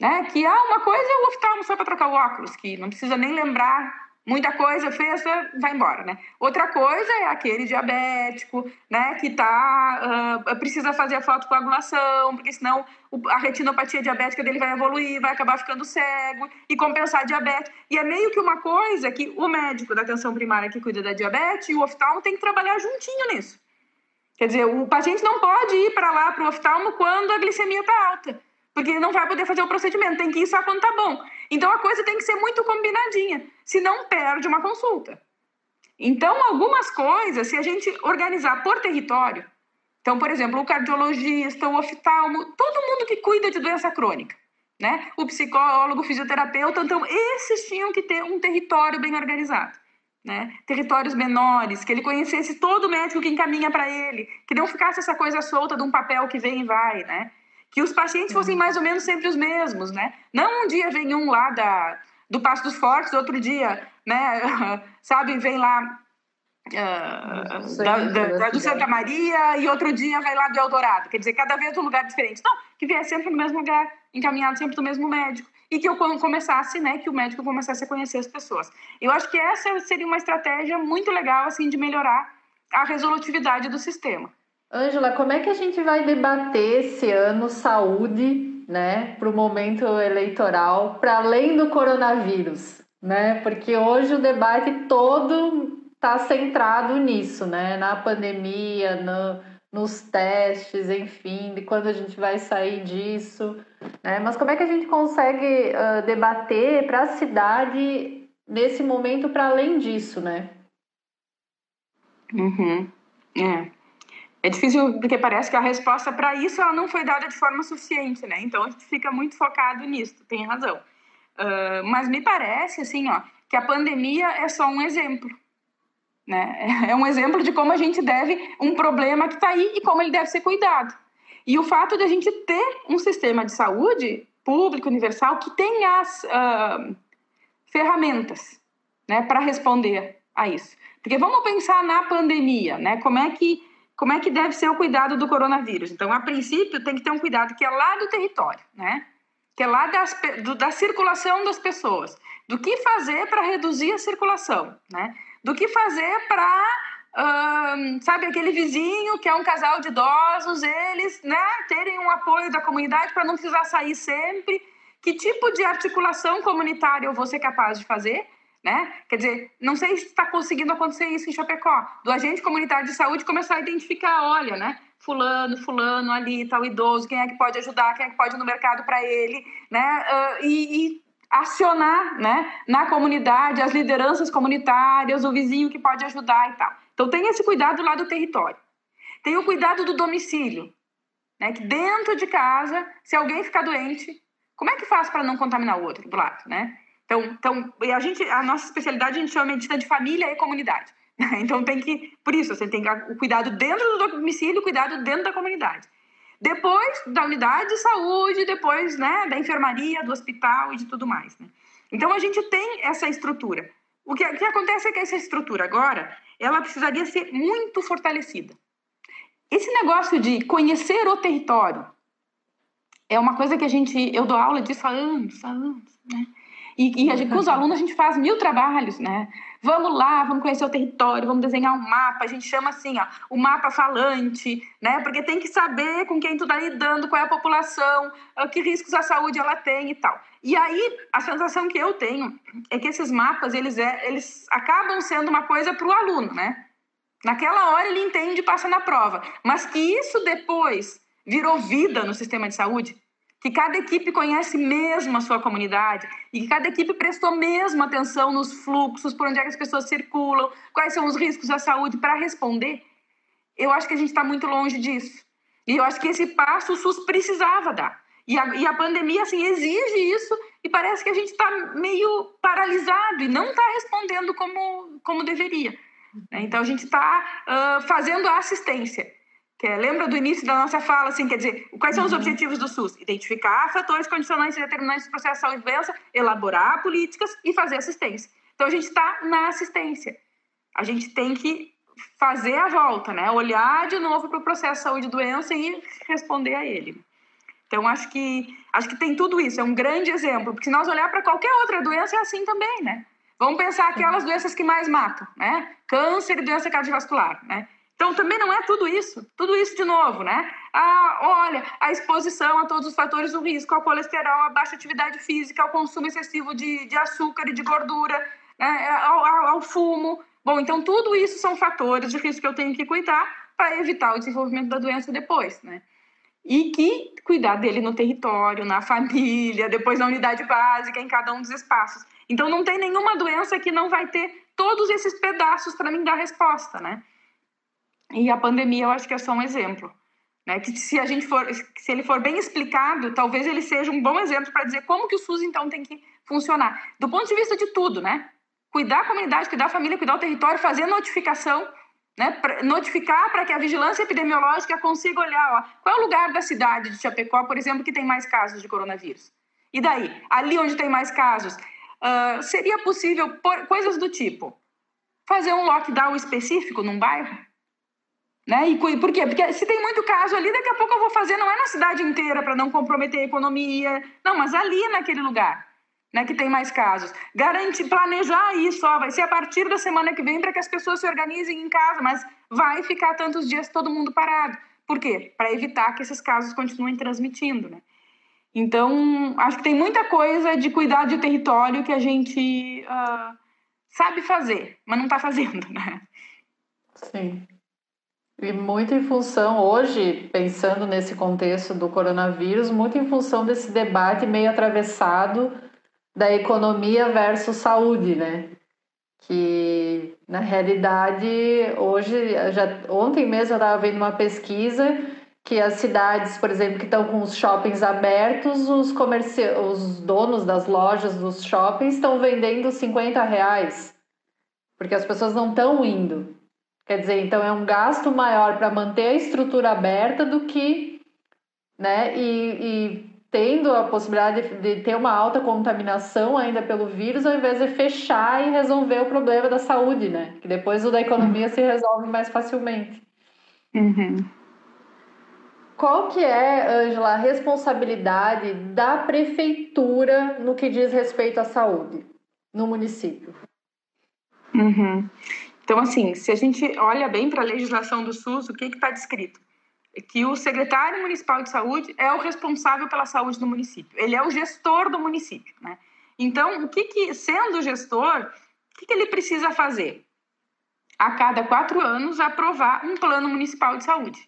Né? Que há uma coisa é o oftalmo só para trocar o óculos, que não precisa nem lembrar muita coisa, fez, vai embora, né? Outra coisa é aquele diabético, né, que tá, uh, precisa fazer a fotocoagulação, porque senão a retinopatia diabética dele vai evoluir, vai acabar ficando cego e compensar a diabetes. E é meio que uma coisa que o médico da atenção primária que cuida da diabetes e o oftalmo tem que trabalhar juntinho nisso. Quer dizer, o paciente não pode ir para lá para o oftalmo quando a glicemia está alta porque não vai poder fazer o procedimento, tem que ir só quando tá bom. Então a coisa tem que ser muito combinadinha, senão perde uma consulta. Então, algumas coisas, se a gente organizar por território, então, por exemplo, o cardiologista, o oftalmo, todo mundo que cuida de doença crônica, né? O psicólogo, o fisioterapeuta, então, esses tinham que ter um território bem organizado. Né? Territórios menores, que ele conhecesse todo médico que encaminha para ele, que não ficasse essa coisa solta de um papel que vem e vai, né? Que os pacientes fossem mais ou menos sempre os mesmos, né? Não um dia vem um lá da, do Passo dos Fortes, outro dia, né, sabe, vem lá uh, da, da, da, do Santa Maria e outro dia vai lá do Eldorado. Quer dizer, cada vez um lugar diferente. Não, que viesse sempre no mesmo lugar, encaminhado sempre do mesmo médico. E que eu começasse, né, que o médico começasse a conhecer as pessoas. Eu acho que essa seria uma estratégia muito legal, assim, de melhorar a resolutividade do sistema.
Ângela, como é que a gente vai debater esse ano saúde, né, para o momento eleitoral, para além do coronavírus, né? Porque hoje o debate todo está centrado nisso, né? Na pandemia, no, nos testes, enfim, de quando a gente vai sair disso, né? Mas como é que a gente consegue uh, debater para a cidade nesse momento para além disso, né?
Uhum. É. É difícil porque parece que a resposta para isso ela não foi dada de forma suficiente, né? Então a gente fica muito focado nisso, tem razão. Uh, mas me parece assim, ó, que a pandemia é só um exemplo, né? É um exemplo de como a gente deve um problema que está aí e como ele deve ser cuidado. E o fato de a gente ter um sistema de saúde público universal que tem as uh, ferramentas, né, para responder a isso. Porque vamos pensar na pandemia, né? Como é que como é que deve ser o cuidado do coronavírus? Então, a princípio, tem que ter um cuidado que é lá do território, né? Que é lá das, do, da circulação das pessoas. Do que fazer para reduzir a circulação, né? Do que fazer para, sabe, aquele vizinho que é um casal de idosos, eles, né, terem um apoio da comunidade para não precisar sair sempre. Que tipo de articulação comunitária eu vou ser capaz de fazer? Né? Quer dizer, não sei se está conseguindo acontecer isso em Chapecó, do agente comunitário de saúde começar a identificar, olha, né? Fulano, fulano ali, tal idoso, quem é que pode ajudar, quem é que pode ir no mercado para ele, né? Uh, e, e, acionar, né? Na comunidade, as lideranças comunitárias, o vizinho que pode ajudar e tal. Então tem esse cuidado lá do território. Tem o cuidado do domicílio, né? Que dentro de casa, se alguém ficar doente, como é que faz para não contaminar o outro do lado, né? Então, então a, gente, a nossa especialidade a gente chama medicina de família e comunidade. Então tem que, por isso, você tem o cuidado dentro do domicílio, o cuidado dentro da comunidade. Depois da unidade de saúde, depois né, da enfermaria, do hospital e de tudo mais. Né? Então a gente tem essa estrutura. O que, o que acontece é que essa estrutura agora, ela precisaria ser muito fortalecida. Esse negócio de conhecer o território é uma coisa que a gente, eu dou aula disso há anos, há anos, né? E, e a gente, com os alunos a gente faz mil trabalhos, né? Vamos lá, vamos conhecer o território, vamos desenhar um mapa. A gente chama assim, ó, o mapa falante, né? Porque tem que saber com quem tu está lidando, qual é a população, ah, que riscos a saúde ela tem e tal. E aí, a sensação que eu tenho é que esses mapas, eles, é, eles acabam sendo uma coisa para o aluno, né? Naquela hora ele entende e passa na prova. Mas que isso depois virou vida no sistema de saúde, que cada equipe conhece mesmo a sua comunidade e que cada equipe prestou mesmo atenção nos fluxos, por onde é que as pessoas circulam, quais são os riscos à saúde para responder, eu acho que a gente está muito longe disso. E eu acho que esse passo o SUS precisava dar. E a, e a pandemia, assim, exige isso e parece que a gente está meio paralisado e não está respondendo como, como deveria. Né? Então, a gente está uh, fazendo a assistência. É, lembra do início da nossa fala, assim, quer dizer, quais são os uhum. objetivos do SUS? Identificar fatores condicionantes e determinantes do processo de saúde e doença, elaborar políticas e fazer assistência. Então, a gente está na assistência. A gente tem que fazer a volta, né? Olhar de novo para o processo de saúde e doença e responder a ele. Então, acho que, acho que tem tudo isso, é um grande exemplo, porque se nós olhar para qualquer outra doença, é assim também, né? Vamos pensar aquelas doenças que mais matam, né? Câncer e doença cardiovascular, né? Então, também não é tudo isso, tudo isso de novo, né? Ah, olha, a exposição a todos os fatores do risco, ao colesterol, a baixa atividade física, ao consumo excessivo de, de açúcar e de gordura, né? ao, ao, ao fumo. Bom, então tudo isso são fatores de risco que eu tenho que cuidar para evitar o desenvolvimento da doença depois, né? e que cuidar dele no território, na família, depois na unidade básica, em cada um dos espaços. Então não tem nenhuma doença que não vai ter todos esses pedaços para mim dar resposta, né? E a pandemia eu acho que é só um exemplo, né? Que se a gente for, se ele for bem explicado, talvez ele seja um bom exemplo para dizer como que o SUS então tem que funcionar, do ponto de vista de tudo, né? Cuidar a comunidade, cuidar a família, cuidar o território, fazer notificação, né, pra notificar para que a vigilância epidemiológica consiga olhar ó, qual é o lugar da cidade de Chapecó, por exemplo, que tem mais casos de coronavírus. E daí, ali onde tem mais casos, uh, seria possível por, coisas do tipo fazer um lockdown específico num bairro? Né? E por quê? Porque se tem muito caso ali, daqui a pouco eu vou fazer, não é na cidade inteira para não comprometer a economia, não, mas ali naquele lugar né, que tem mais casos. Garante, planejar isso, ó, vai ser a partir da semana que vem para que as pessoas se organizem em casa, mas vai ficar tantos dias todo mundo parado. Por quê? Para evitar que esses casos continuem transmitindo, né? Então, acho que tem muita coisa de cuidar de território que a gente uh, sabe fazer, mas não está fazendo, né?
Sim. E muito em função, hoje, pensando nesse contexto do coronavírus, muito em função desse debate meio atravessado da economia versus saúde, né? Que na realidade hoje, já ontem mesmo eu estava vendo uma pesquisa que as cidades, por exemplo, que estão com os shoppings abertos, os, comerci... os donos das lojas dos shoppings estão vendendo 50 reais, porque as pessoas não estão indo. Quer dizer, então é um gasto maior para manter a estrutura aberta do que, né? E, e tendo a possibilidade de, de, ter uma alta contaminação ainda pelo vírus, ao invés de fechar e resolver o problema da saúde, né? Que depois o da economia uhum. se resolve mais facilmente.
Uhum.
Qual que é, Angela, a responsabilidade da prefeitura no que diz respeito à saúde no município?
Uhum. Então, assim, se a gente olha bem para a legislação do SUS, o que está descrito? que o secretário municipal de saúde é o responsável pela saúde do município. Ele é o gestor do município, né? Então, o que, que sendo gestor, o que, que ele precisa fazer? A cada quatro anos, aprovar um plano municipal de saúde.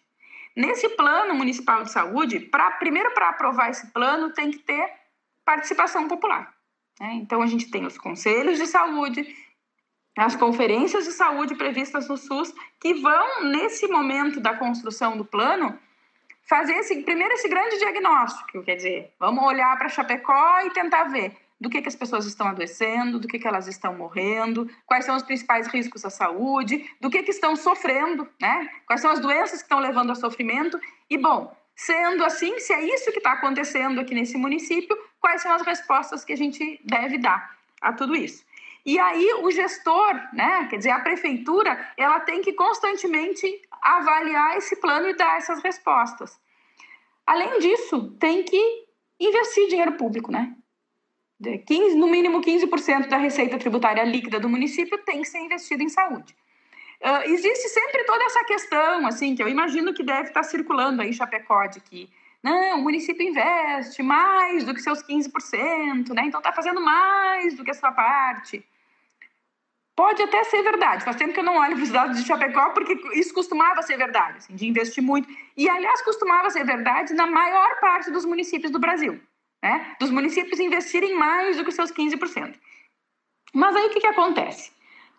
Nesse plano municipal de saúde, pra, primeiro para aprovar esse plano, tem que ter participação popular. Né? Então, a gente tem os conselhos de saúde, as conferências de saúde previstas no SUS, que vão, nesse momento da construção do plano, fazer esse, primeiro esse grande diagnóstico, quer dizer, vamos olhar para Chapecó e tentar ver do que, que as pessoas estão adoecendo, do que, que elas estão morrendo, quais são os principais riscos à saúde, do que, que estão sofrendo, né? quais são as doenças que estão levando ao sofrimento. E, bom, sendo assim, se é isso que está acontecendo aqui nesse município, quais são as respostas que a gente deve dar a tudo isso? E aí o gestor, né, quer dizer, a prefeitura, ela tem que constantemente avaliar esse plano e dar essas respostas. Além disso, tem que investir dinheiro público, né? 15, no mínimo 15% da receita tributária líquida do município tem que ser investido em saúde. Uh, existe sempre toda essa questão, assim, que eu imagino que deve estar circulando aí em Chapecó, de que não, o município investe mais do que seus 15%, né? Então está fazendo mais do que a sua parte. Pode até ser verdade, faz tempo que eu não olho para os dados de Chapecó, porque isso costumava ser verdade, assim, de investir muito. E, aliás, costumava ser verdade na maior parte dos municípios do Brasil, né? dos municípios investirem mais do que seus 15%. Mas aí o que, que acontece?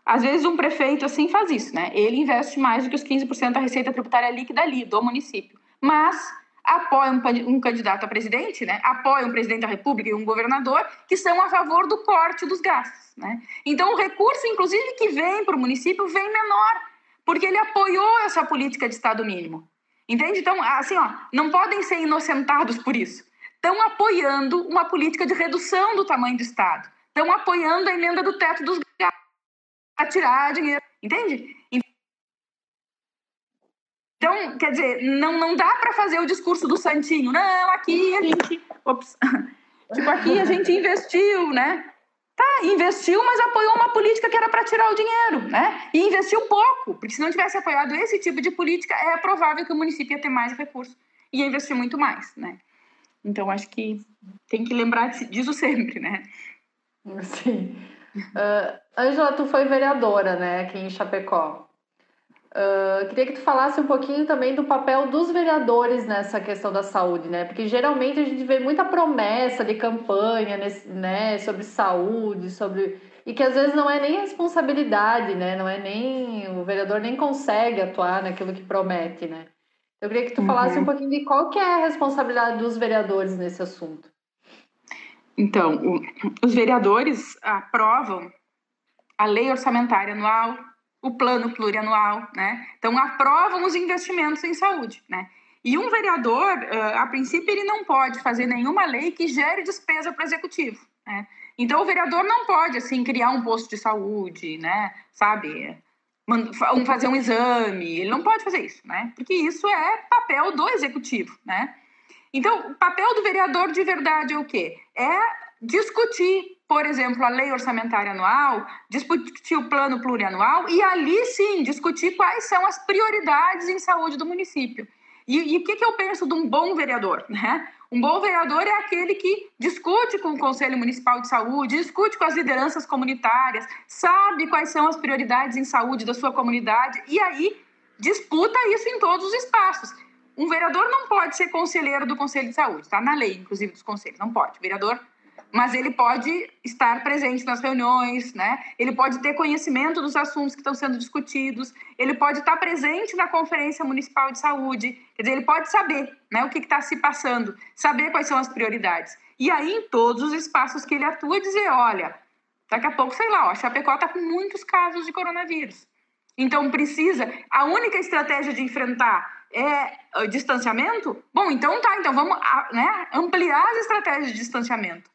Às vezes um prefeito assim faz isso, né? Ele investe mais do que os 15% da receita tributária líquida ali do município. Mas apoiam um candidato a presidente, né? apoiam um presidente da República e um governador que são a favor do corte dos gastos. Né? Então, o recurso, inclusive, que vem para o município vem menor, porque ele apoiou essa política de Estado mínimo. Entende? Então, assim, ó, não podem ser inocentados por isso. Estão apoiando uma política de redução do tamanho do Estado. Estão apoiando a emenda do teto dos gastos para tirar dinheiro. Entende? Então, quer dizer, não, não dá para fazer o discurso do santinho. Não, aqui a gente. Ops, tipo, aqui a gente investiu, né? Tá, investiu, mas apoiou uma política que era para tirar o dinheiro, né? E investiu pouco, porque se não tivesse apoiado esse tipo de política, é provável que o município ia ter mais recursos e ia investir muito mais, né? Então, acho que tem que lembrar disso sempre, né?
Sim. Uh, Angela, tu foi vereadora, né, aqui em Chapecó. Uh, queria que tu falasse um pouquinho também do papel dos vereadores nessa questão da saúde, né? Porque geralmente a gente vê muita promessa de campanha nesse, né, sobre saúde, sobre e que às vezes não é nem responsabilidade, né? Não é nem o vereador nem consegue atuar naquilo que promete, né? Eu queria que tu falasse uhum. um pouquinho de qual que é a responsabilidade dos vereadores nesse assunto.
Então, o, os vereadores aprovam a lei orçamentária anual, o plano plurianual, né? Então aprovam os investimentos em saúde, né? E um vereador, a princípio, ele não pode fazer nenhuma lei que gere despesa para o executivo, né? Então o vereador não pode assim criar um posto de saúde, né? Sabe? fazer um exame, ele não pode fazer isso, né? Porque isso é papel do executivo, né? Então, o papel do vereador de verdade é o quê? É discutir por exemplo, a lei orçamentária anual, discutir o plano plurianual e ali sim discutir quais são as prioridades em saúde do município. E, o que, que eu penso de um bom vereador? Né? Um bom vereador é aquele que discute com o Conselho Municipal de Saúde, discute com as lideranças comunitárias, sabe quais são as prioridades em saúde da sua comunidade e aí disputa isso em todos os espaços. Um vereador não pode ser conselheiro do Conselho de Saúde, está na lei, inclusive, dos conselhos, não pode. O vereador mas ele pode estar presente nas reuniões, né? Ele pode ter conhecimento dos assuntos que estão sendo discutidos, ele pode estar presente na conferência municipal de saúde, quer dizer, ele pode saber, né, o que está se passando, saber quais são as prioridades. E aí, em todos os espaços que ele atua, dizer, olha, daqui a pouco, sei lá, ó, Chapecó está com muitos casos de coronavírus. Então, precisa, a única estratégia de enfrentar é distanciamento? Bom, então tá, então vamos né, ampliar as estratégias de distanciamento.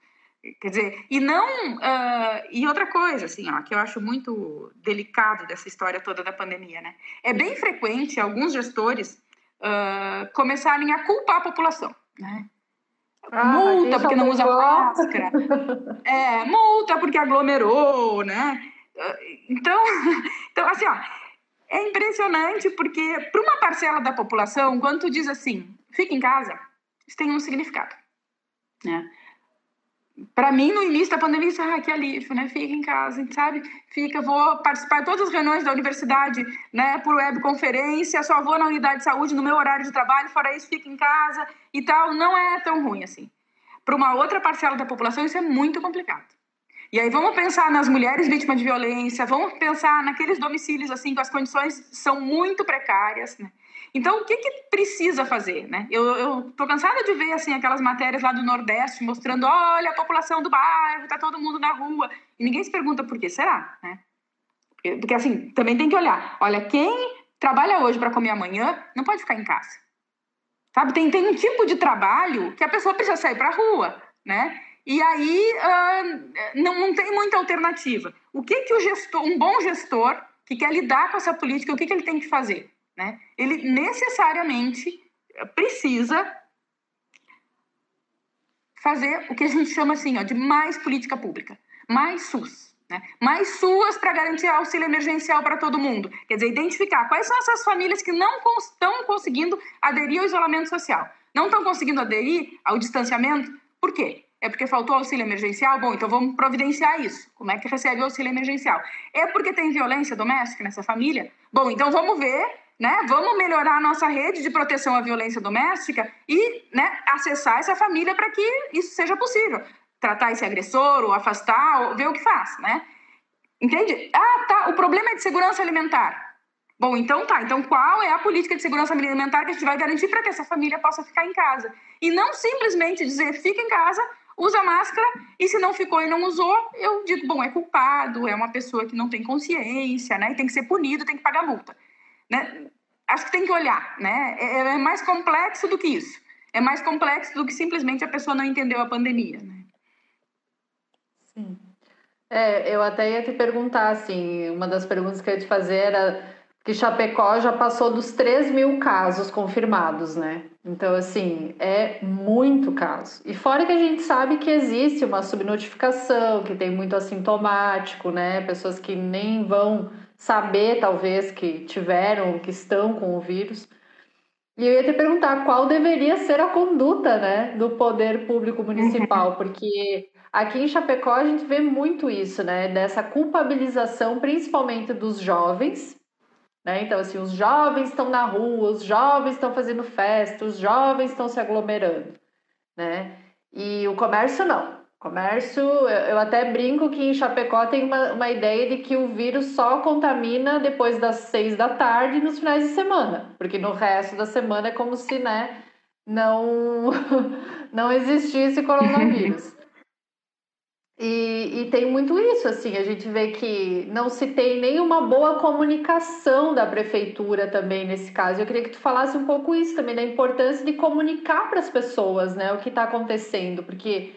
Quer dizer, e não. Uh, e outra coisa, assim, ó, que eu acho muito delicado dessa história toda da pandemia, né? É bem frequente alguns gestores uh, começarem a culpar a população, né? Ah, multa porque não usa máscara, é, multa porque aglomerou, né? Então, então, assim, ó, é impressionante porque para uma parcela da população, quando tu diz assim, fica em casa, isso tem um significado, né? Para mim, no início da pandemia, ah, que alívio, né? Fica em casa, sabe? Fica, vou participar de todas as reuniões da universidade, né? Por webconferência, só vou na unidade de saúde no meu horário de trabalho, fora isso, fica em casa e tal. Não é tão ruim assim. Para uma outra parcela da população, isso é muito complicado. E aí vamos pensar nas mulheres vítimas de violência, vamos pensar naqueles domicílios assim que as condições são muito precárias, né? Então, o que, que precisa fazer? Né? Eu estou cansada de ver assim, aquelas matérias lá do Nordeste mostrando: olha, a população do bairro, está todo mundo na rua. E ninguém se pergunta por que será. Né? Porque, assim, também tem que olhar: olha, quem trabalha hoje para comer amanhã não pode ficar em casa. Sabe? Tem, tem um tipo de trabalho que a pessoa precisa sair para a rua. Né? E aí uh, não, não tem muita alternativa. O que, que o gestor, um bom gestor que quer lidar com essa política, o que, que ele tem que fazer? Né? Ele necessariamente precisa fazer o que a gente chama assim, ó, de mais política pública, mais SUS. Né? Mais SUAS para garantir auxílio emergencial para todo mundo. Quer dizer, identificar quais são essas famílias que não estão conseguindo aderir ao isolamento social. Não estão conseguindo aderir ao distanciamento. Por quê? É porque faltou auxílio emergencial? Bom, então vamos providenciar isso. Como é que recebe o auxílio emergencial? É porque tem violência doméstica nessa família? Bom, então vamos ver né? Vamos melhorar a nossa rede de proteção à violência doméstica e né, acessar essa família para que isso seja possível. Tratar esse agressor, ou afastar, ou ver o que faz, né? Entende? Ah, tá. O problema é de segurança alimentar. Bom, então tá. Então, qual é a política de segurança alimentar que a gente vai garantir para que essa família possa ficar em casa? E não simplesmente dizer fica em casa, usa máscara e se não ficou e não usou, eu digo, bom, é culpado, é uma pessoa que não tem consciência, né? E tem que ser punido, tem que pagar multa, né? Acho que tem que olhar, né? É, é mais complexo do que isso. É mais complexo do que simplesmente a pessoa não entendeu a pandemia, né?
Sim. É, eu até ia te perguntar, assim, uma das perguntas que eu ia te fazer era que Chapecó já passou dos 3 mil casos confirmados, né? Então, assim, é muito caso. E fora que a gente sabe que existe uma subnotificação, que tem muito assintomático, né? Pessoas que nem vão saber, talvez, que tiveram, que estão com o vírus. E eu ia te perguntar qual deveria ser a conduta, né, do poder público municipal, uhum. porque aqui em Chapecó a gente vê muito isso, né, dessa culpabilização, principalmente dos jovens, né? Então, assim, os jovens estão na rua, os jovens estão fazendo festa, os jovens estão se aglomerando, né? E o comércio não. Comércio, eu até brinco que em Chapecó tem uma, uma ideia de que o vírus só contamina depois das seis da tarde nos finais de semana, porque no resto da semana é como se, né, não, não existisse coronavírus. E, e, tem muito isso, assim, a gente vê que não se tem nenhuma boa comunicação da prefeitura também nesse caso. Eu queria que tu falasse um pouco isso também, da importância de comunicar para as pessoas, né, o que está acontecendo, porque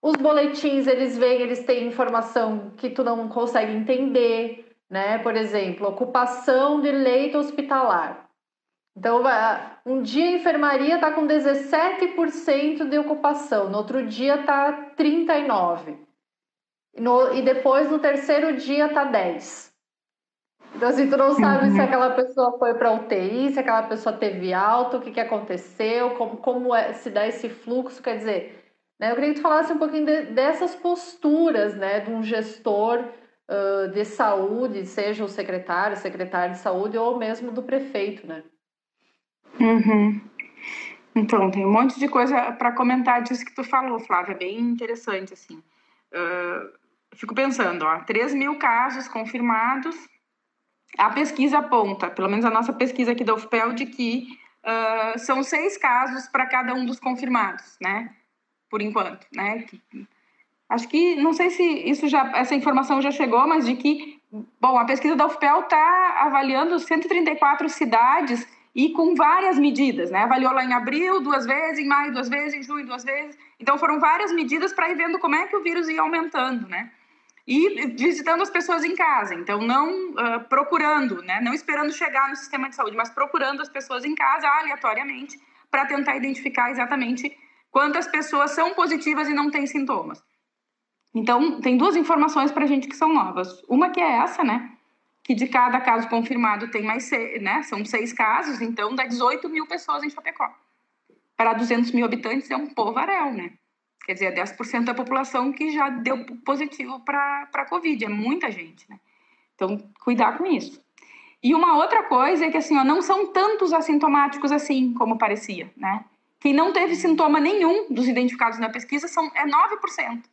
os boletins, eles vêm, eles têm informação que tu não consegue entender, né, por exemplo, ocupação de leito hospitalar. Então, um dia a enfermaria está com 17% de ocupação, no outro dia está 39%. No, e depois, no terceiro dia, tá 10. Então, assim, tu não sabe uhum. se aquela pessoa foi para UTI, se aquela pessoa teve alta, o que, que aconteceu, como, como é, se dá esse fluxo. Quer dizer, eu queria que tu falasse um pouquinho de, dessas posturas né, de um gestor uh, de saúde, seja o secretário, secretário de saúde, ou mesmo do prefeito, né?
Uhum. Então, tem um monte de coisa para comentar disso que tu falou, Flávia, bem interessante, assim. Uh, fico pensando, ó, 3 mil casos confirmados. A pesquisa aponta, pelo menos a nossa pesquisa aqui da UFPEL, de que uh, são seis casos para cada um dos confirmados, né? Por enquanto, né? Acho que, não sei se isso já, essa informação já chegou, mas de que, bom, a pesquisa da UFPEL está avaliando 134 cidades e com várias medidas, né? Avaliou lá em abril duas vezes, em maio duas vezes, em junho duas vezes. Então foram várias medidas para ir vendo como é que o vírus ia aumentando, né? e visitando as pessoas em casa. Então, não uh, procurando, né? não esperando chegar no sistema de saúde, mas procurando as pessoas em casa aleatoriamente para tentar identificar exatamente quantas pessoas são positivas e não têm sintomas. Então, tem duas informações para a gente que são novas. Uma que é essa, né? Que de cada caso confirmado tem mais seis, né? São seis casos, então dá 18 mil pessoas em Chapecó. Para 200 mil habitantes é um povaréu, né? Quer dizer, 10% da população que já deu positivo para a Covid. É muita gente, né? Então, cuidar com isso. E uma outra coisa é que, assim, ó, não são tantos assintomáticos assim como parecia, né? Quem não teve sintoma nenhum dos identificados na pesquisa são, é 9%.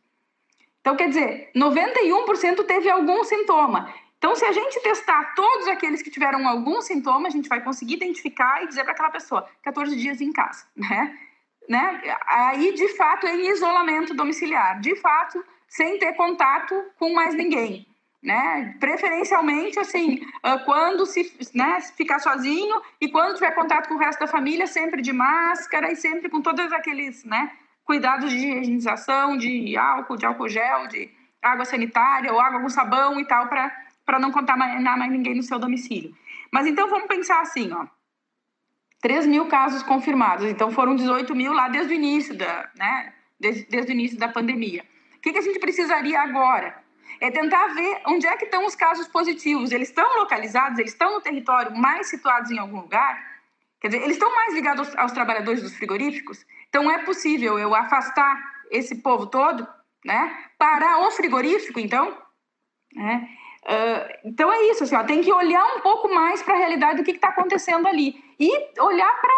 Então, quer dizer, 91% teve algum sintoma. Então, se a gente testar todos aqueles que tiveram algum sintoma, a gente vai conseguir identificar e dizer para aquela pessoa, 14 dias em casa, né? né? Aí, de fato, em isolamento domiciliar, de fato, sem ter contato com mais ninguém, né? Preferencialmente, assim, ah, quando se né, ficar sozinho e quando tiver contato com o resto da família, sempre de máscara e sempre com todos aqueles, né? Cuidados de higienização, de álcool, de álcool gel, de água sanitária ou água com sabão e tal, para não contaminar mais ninguém no seu domicílio. Mas então vamos pensar assim, ó. 3 mil casos confirmados, então foram 18 mil lá desde o início da, né, desde, desde o início da pandemia. O que, que a gente precisaria agora? É tentar ver onde é que estão os casos positivos. Eles estão localizados, eles estão no território, mais situados em algum lugar? Quer dizer, eles estão mais ligados aos, aos trabalhadores dos frigoríficos? Então é possível eu afastar esse povo todo, né? Parar o frigorífico, então, né? Uh, então é isso, assim, ó, tem que olhar um pouco mais para a realidade do que está acontecendo ali e olhar para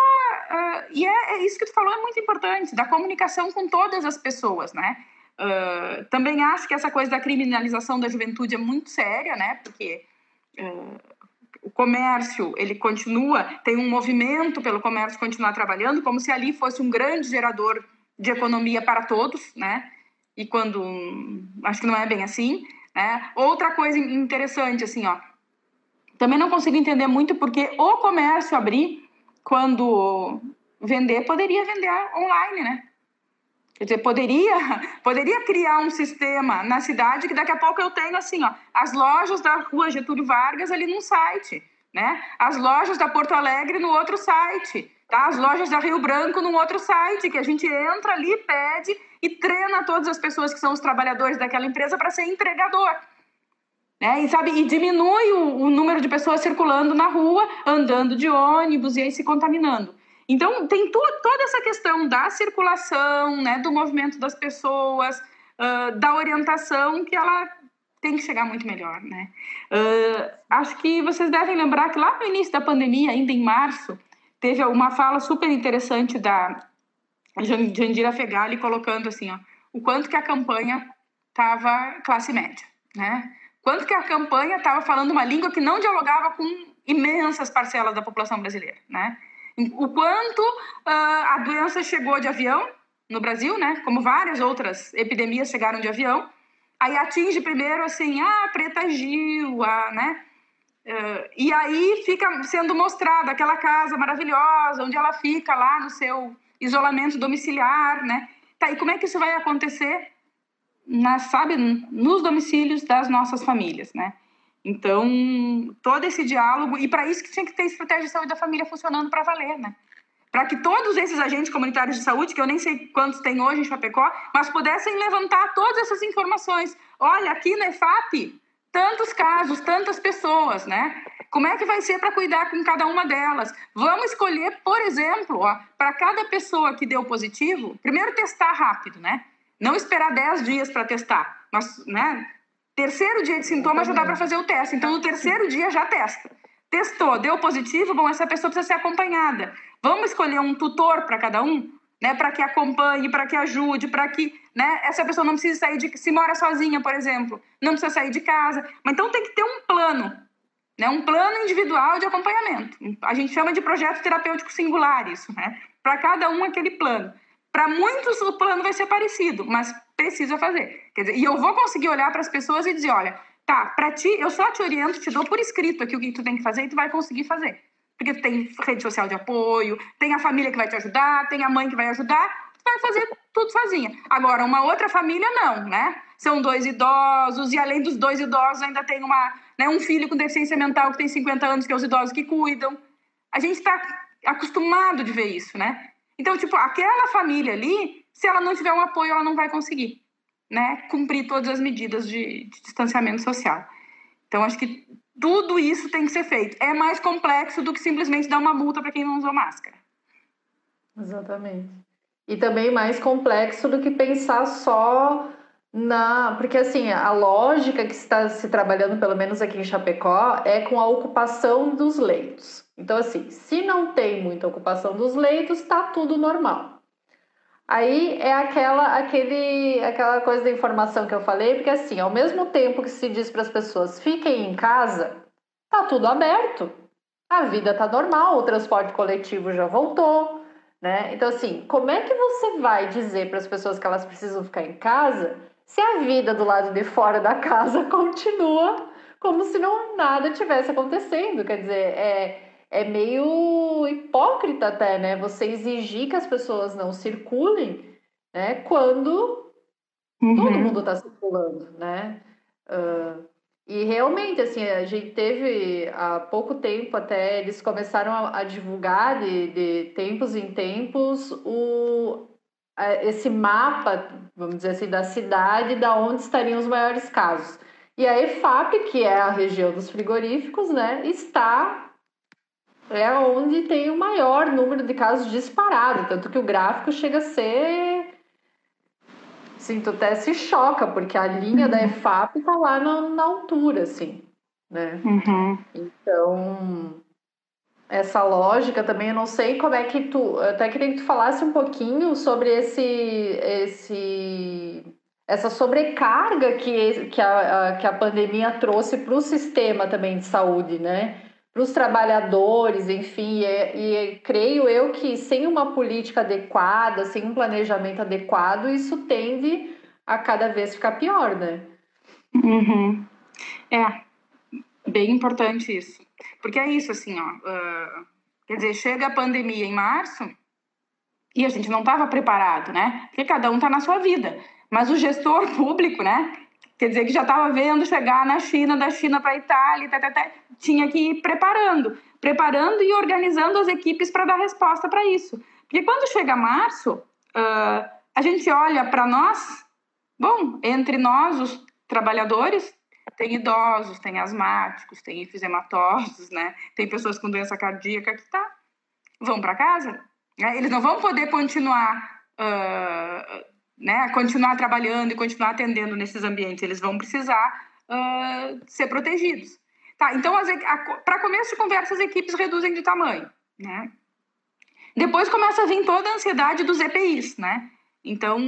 uh, e é, é, isso que tu falou é muito importante da comunicação com todas as pessoas, né? Uh, também acho que essa coisa da criminalização da juventude é muito séria, né? Porque o comércio ele continua, tem um movimento pelo comércio continuar trabalhando, como se ali fosse um grande gerador de economia para todos, né? E quando acho que não é bem assim, né? Outra coisa interessante assim, ó, também não consigo entender muito porque o comércio abrir quando vender poderia vender online, né? Quer dizer, poderia, poderia criar um sistema na cidade que daqui a pouco eu tenho assim, ó, as lojas da rua Getúlio Vargas ali num site, né? As lojas da Porto Alegre no outro site, tá? As lojas da Rio Branco num outro site, que a gente entra ali, pede e treina todas as pessoas que são os trabalhadores daquela empresa para ser entregador. Né? E, sabe, e diminui o, o número de pessoas circulando na rua, andando de ônibus e aí se contaminando. Então, tem toda essa questão da circulação, né, do movimento das pessoas, uh, da orientação, que ela tem que chegar muito melhor, né? Uh, acho que vocês devem lembrar que lá no início da pandemia, ainda em março, teve uma fala super interessante da Jandira Fegali colocando assim, ó, o quanto que a campanha estava classe média, né? Quanto que a campanha estava falando uma língua que não dialogava com imensas parcelas da população brasileira, né? O quanto uh, a doença chegou de avião no Brasil, né? Como várias outras epidemias chegaram de avião. Aí atinge primeiro assim, ah, Preta Gil, a, né? Uh, e aí fica sendo mostrada aquela casa maravilhosa, onde ela fica lá no seu isolamento domiciliar, né? Tá, e como é que isso vai acontecer, na, sabe, nos domicílios das nossas famílias, né? Então, todo esse diálogo, e para isso que tinha que ter estratégia de saúde da família funcionando para valer, né? Para que todos esses agentes comunitários de saúde, que eu nem sei quantos tem hoje em Chapecó, mas pudessem levantar todas essas informações. Olha, aqui na EFAP, tantos casos, tantas pessoas, né? Como é que vai ser para cuidar com cada uma delas? Vamos escolher, por exemplo, para cada pessoa que deu positivo, primeiro testar rápido, né? Não esperar 10 dias para testar, mas, né? Terceiro dia de sintoma já dá para fazer o teste. Então, no terceiro dia já testa. Testou, deu positivo, bom, essa pessoa precisa ser acompanhada. Vamos escolher um tutor para cada um, né, para que acompanhe, para que ajude, para que, né, essa pessoa não precise sair de se mora sozinha, por exemplo, não precisa sair de casa. Mas então tem que ter um plano, né, um plano individual de acompanhamento. A gente chama de projeto terapêutico singular isso, né? Para cada um aquele plano. Para muitos o plano vai ser parecido, mas precisa fazer. Dizer, e eu vou conseguir olhar para as pessoas e dizer, olha, tá, para ti, eu só te oriento, te dou por escrito aqui o que tu tem que fazer e tu vai conseguir fazer. Porque tu tem rede social de apoio, tem a família que vai te ajudar, tem a mãe que vai ajudar, tu vai fazer tudo sozinha. Agora, uma outra família não, né? São dois idosos e além dos dois idosos ainda tem uma, né, um filho com deficiência mental que tem 50 anos, que é os idosos que cuidam. A gente está acostumado de ver isso, né? Então, tipo, aquela família ali, se ela não tiver um apoio, ela não vai conseguir, né, cumprir todas as medidas de, de distanciamento social. Então, acho que tudo isso tem que ser feito. É mais complexo do que simplesmente dar uma multa para quem não usou máscara.
Exatamente. E também mais complexo do que pensar só na. Porque, assim, a lógica que está se trabalhando, pelo menos aqui em Chapecó, é com a ocupação dos leitos. Então, assim, se não tem muita ocupação dos leitos, tá tudo normal. Aí é aquela, aquele, aquela coisa da informação que eu falei, porque assim, ao mesmo tempo que se diz para as pessoas fiquem em casa, tá tudo aberto. A vida tá normal, o transporte coletivo já voltou, né? Então assim, como é que você vai dizer para as pessoas que elas precisam ficar em casa se a vida do lado de fora da casa continua como se não nada tivesse acontecendo? Quer dizer, é é meio hipócrita até, né? Você exigir que as pessoas não circulem, né? Quando uhum. todo mundo está circulando, né? Uh, e realmente, assim, a gente teve há pouco tempo até, eles começaram a, a divulgar de, de, tempos em tempos o, esse mapa, vamos dizer assim, da cidade, da onde estariam os maiores casos. E a EFAP, que é a região dos frigoríficos, né, está é onde tem o maior número de casos disparados, tanto que o gráfico chega a ser. Assim, tu até se choca, porque a linha uhum. da EFAP tá lá na, na altura, assim, né?
Uhum.
Então, essa lógica também, eu não sei como é que tu. Até queria que tu falasse um pouquinho sobre esse. esse essa sobrecarga que, que, a, a que a pandemia trouxe para o sistema também de saúde, né? para os trabalhadores, enfim, e, e, creio eu que sem uma política adequada, sem um planejamento adequado, isso tende a cada vez ficar pior, né?
Uhum. É, bem importante isso. Porque é isso, assim, ó. Uh, quer dizer, chega a pandemia em março e a gente não estava preparado, né? Porque cada um está na sua vida. Mas o gestor público, né? Quer dizer, que já estava vendo chegar na China, da China para a Itália, tá, tá, tá, tinha que ir preparando. Preparando e organizando as equipes para dar resposta para isso. Porque quando chega março, uh, a gente olha para nós, bom, entre nós, os trabalhadores, tem idosos, tem asmáticos, tem enfisematosos, né? Tem pessoas com doença cardíaca que tá, vão para casa. Né? Eles não vão poder continuar, uh, né? Continuar trabalhando e continuar atendendo nesses ambientes. Eles vão precisar uh, ser protegidos. Tá, então, para começo de conversa, as equipes reduzem de tamanho, né? Depois começa a vir toda a ansiedade dos EPIs, né? Então,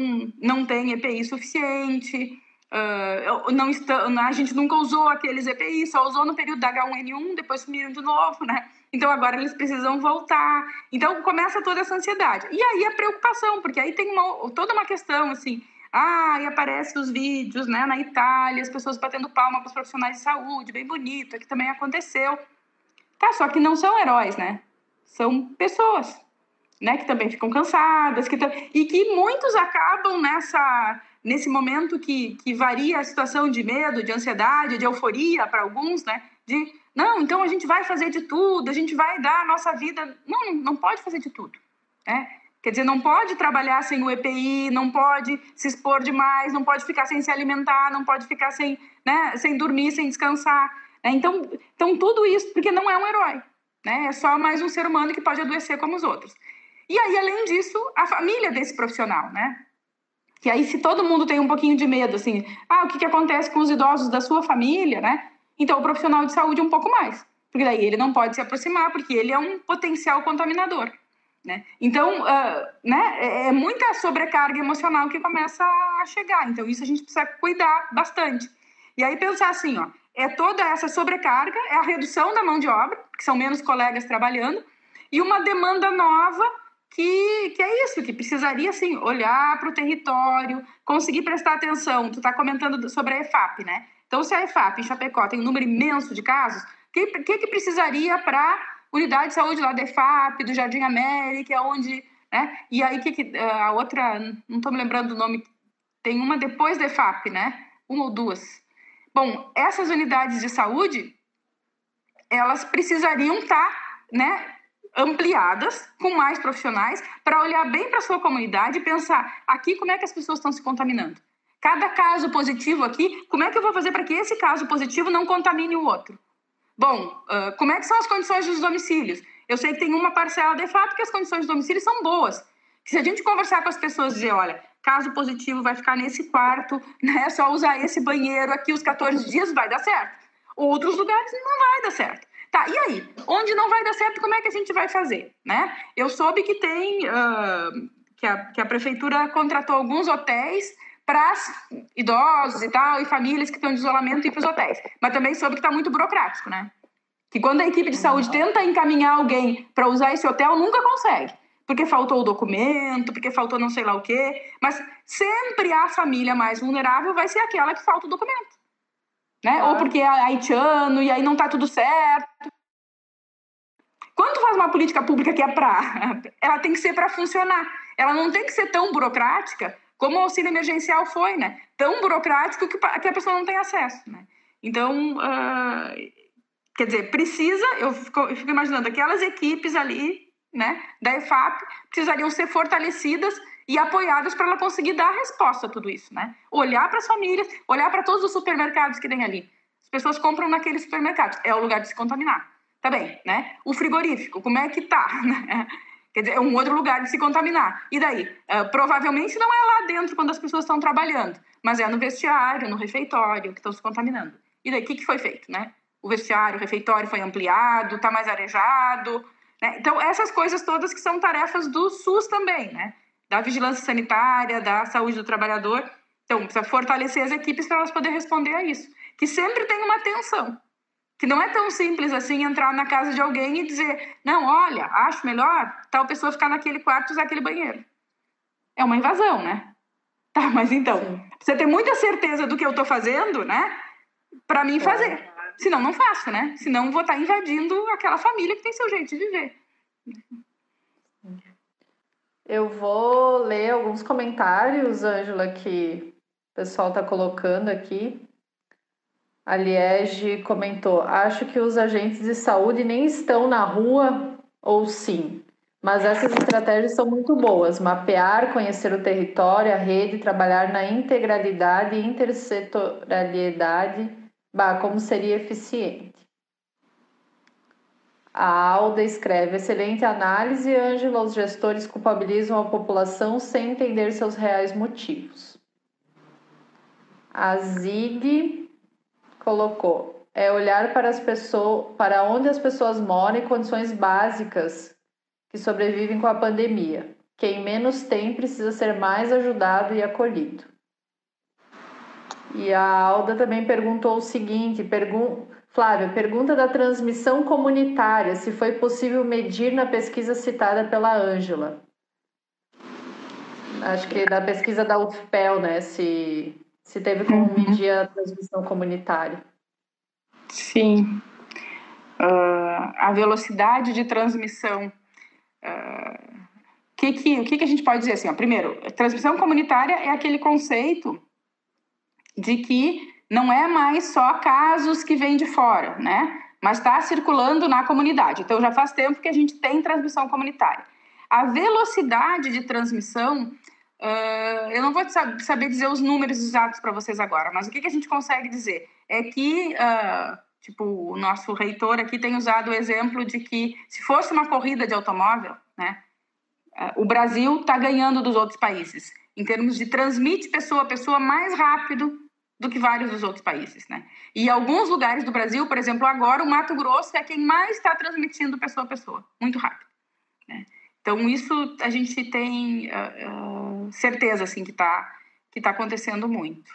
não tem EPI suficiente, Uh, não está, a gente nunca usou aqueles EPI, só usou no período da H1N1, depois sumiram de novo, né? Então agora eles precisam voltar. Então começa toda essa ansiedade. E aí a preocupação, porque aí tem uma, toda uma questão assim. Ah, e aparece os vídeos, né, na Itália, as pessoas batendo palma para os profissionais de saúde, bem bonito, aqui também aconteceu. Tá, só que não são heróis, né? São pessoas, né, que também ficam cansadas, que e que muitos acabam nessa nesse momento que, que varia a situação de medo, de ansiedade, de euforia para alguns, né? De, não, então a gente vai fazer de tudo, a gente vai dar a nossa vida. Não, não pode fazer de tudo, né? Quer dizer, não pode trabalhar sem o EPI, não pode se expor demais, não pode ficar sem se alimentar, não pode ficar sem, né, sem dormir, sem descansar. Né? Então, então, tudo isso, porque não é um herói, né? é só mais um ser humano que pode adoecer como os outros. E aí, além disso, a família desse profissional, né? Que aí, se todo mundo tem um pouquinho de medo, assim, ah, o que, que acontece com os idosos da sua família, né? Então, o profissional de saúde um pouco mais. Porque daí ele não pode se aproximar, porque ele é um potencial contaminador. Né? Então, uh, né, é, é muita sobrecarga emocional que começa a chegar. Então, isso a gente precisa cuidar bastante. E aí, pensar assim, ó, é toda essa sobrecarga, é a redução da mão de obra, que são menos colegas trabalhando, e uma demanda nova que, que é isso, que precisaria, assim, olhar para o território, conseguir prestar atenção. Tu está comentando sobre a EFAP, né? Então, se a EFAP em Chapecó tem um número imenso de casos, o que, que, que precisaria para unidade de saúde lá da EFAP, do Jardim América, onde... Né? E aí, que, que a outra, não estou me lembrando do nome, tem uma depois da EFAP, né? Uma ou duas. Bom, essas unidades de saúde, elas precisariam estar, tá, né, ampliadas, com mais profissionais, para olhar bem para a sua comunidade e pensar aqui como é que as pessoas estão se contaminando. Cada caso positivo aqui, como é que eu vou fazer para que esse caso positivo não contamine o outro? Bom, uh, como é que são as condições dos domicílios? Eu sei que tem uma parcela de fato que as condições de domicílio são boas. Se a gente conversar com as pessoas e dizer, olha, caso positivo vai ficar nesse quarto, né, só usar esse banheiro aqui os 14 dias, vai dar certo. Outros lugares não vai dar certo. Tá, e aí? Onde não vai dar certo, como é que a gente vai fazer? Né? Eu soube que tem. Uh, que, a, que a prefeitura contratou alguns hotéis para idosos e tal, e famílias que estão de isolamento ir para os hotéis. Mas também soube que está muito burocrático, né? Que quando a equipe de saúde tenta encaminhar alguém para usar esse hotel, nunca consegue. Porque faltou o documento, porque faltou não sei lá o quê. Mas sempre a família mais vulnerável vai ser aquela que falta o documento né? Claro. Ou porque é haitiano e aí não tá tudo certo. Quando tu faz uma política pública que é para, ela tem que ser para funcionar. Ela não tem que ser tão burocrática como o auxílio emergencial foi, né? Tão burocrático que, que a pessoa não tem acesso, né? Então, uh, quer dizer, precisa, eu fico, eu fico imaginando aquelas equipes ali, né, da EFAP, precisariam ser fortalecidas e apoiadas para ela conseguir dar resposta a tudo isso, né? Olhar para as famílias, olhar para todos os supermercados que tem ali. As pessoas compram naqueles supermercados, é o lugar de se contaminar. Tá bem, né? O frigorífico, como é que tá? Quer dizer, é um outro lugar de se contaminar. E daí? Uh, provavelmente não é lá dentro quando as pessoas estão trabalhando, mas é no vestiário, no refeitório que estão se contaminando. E daí, o que, que foi feito, né? O vestiário, o refeitório foi ampliado, está mais arejado. Né? Então, essas coisas todas que são tarefas do SUS também, né? Da vigilância sanitária, da saúde do trabalhador. Então, precisa fortalecer as equipes para elas poderem responder a isso. Que sempre tem uma tensão. que não é tão simples assim entrar na casa de alguém e dizer, não, olha, acho melhor tal pessoa ficar naquele quarto e usar aquele banheiro. É uma invasão, né? Tá, mas então, Sim. você ter muita certeza do que eu estou fazendo, né? Para mim fazer. Senão não faço, né? Senão vou estar tá invadindo aquela família que tem seu jeito de viver.
Eu vou ler alguns comentários, Ângela, que o pessoal está colocando aqui. A Liege comentou: Acho que os agentes de saúde nem estão na rua, ou sim. Mas essas estratégias são muito boas. Mapear, conhecer o território, a rede, trabalhar na integralidade e intersetorialidade. Bah, como seria eficiente. A Alda escreve: excelente análise, Ângela. Os gestores culpabilizam a população sem entender seus reais motivos. A Zig colocou: é olhar para as pessoas, para onde as pessoas moram e condições básicas que sobrevivem com a pandemia. Quem menos tem precisa ser mais ajudado e acolhido. E a Alda também perguntou o seguinte: pergun Flávia, pergunta da transmissão comunitária, se foi possível medir na pesquisa citada pela Ângela. Acho que da pesquisa da UFPEL, né? Se, se teve como uhum. medir a transmissão comunitária.
Sim. Uh, a velocidade de transmissão Uh, que que, o que, que a gente pode dizer assim? Ó, primeiro, transmissão comunitária é aquele conceito de que não é mais só casos que vêm de fora, né? Mas está circulando na comunidade. Então já faz tempo que a gente tem transmissão comunitária. A velocidade de transmissão, uh, eu não vou saber dizer os números exatos para vocês agora, mas o que, que a gente consegue dizer é que uh, Tipo, o nosso reitor aqui tem usado o exemplo de que se fosse uma corrida de automóvel, né, é, o Brasil está ganhando dos outros países em termos de transmite pessoa a pessoa mais rápido do que vários dos outros países, né? E alguns lugares do Brasil, por exemplo, agora o Mato Grosso é quem mais está transmitindo pessoa a pessoa, muito rápido. Né? Então isso a gente tem uh, uh, certeza assim que está que tá acontecendo muito.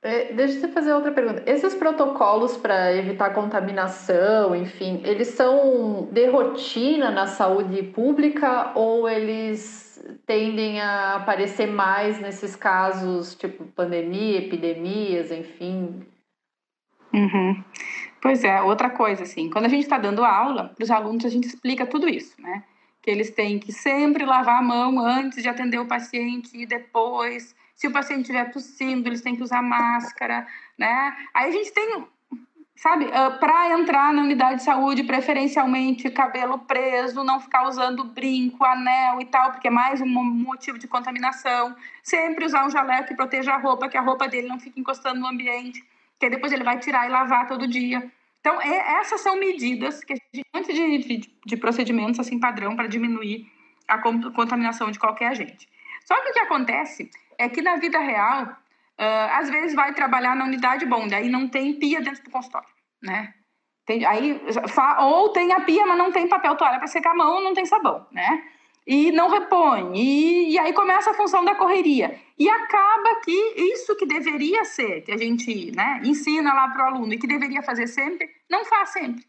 É, deixa eu fazer outra pergunta. Esses protocolos para evitar contaminação, enfim, eles são de rotina na saúde pública ou eles tendem a aparecer mais nesses casos, tipo pandemia, epidemias, enfim?
Uhum. Pois é, outra coisa, assim, quando a gente está dando aula, para os alunos a gente explica tudo isso, né? Que eles têm que sempre lavar a mão antes de atender o paciente e depois se o paciente estiver tossindo, eles têm que usar máscara, né? Aí a gente tem, sabe, uh, ah, para entrar na unidade de saúde, preferencialmente cabelo preso, não ficar usando brinco, anel e tal, porque é mais um motivo de contaminação. Sempre usar um jaleco que proteja a roupa, que a roupa dele não fique encostando no ambiente, que depois ele vai tirar e lavar todo dia. Então, é, essas são medidas que a gente, antes de, de, de procedimentos assim padrão para diminuir a contaminação de qualquer agente. Só que o que acontece é que na vida real, às vezes vai trabalhar na unidade bom, daí não tem pia dentro do consultório, né? Tem, aí, ou tem a pia, mas não tem papel toalha para secar a mão, não tem sabão, né? E não repõe, e, e aí começa a função da correria. E acaba que isso que deveria ser, que a gente né, ensina lá para o aluno e que deveria fazer sempre, não faz sempre,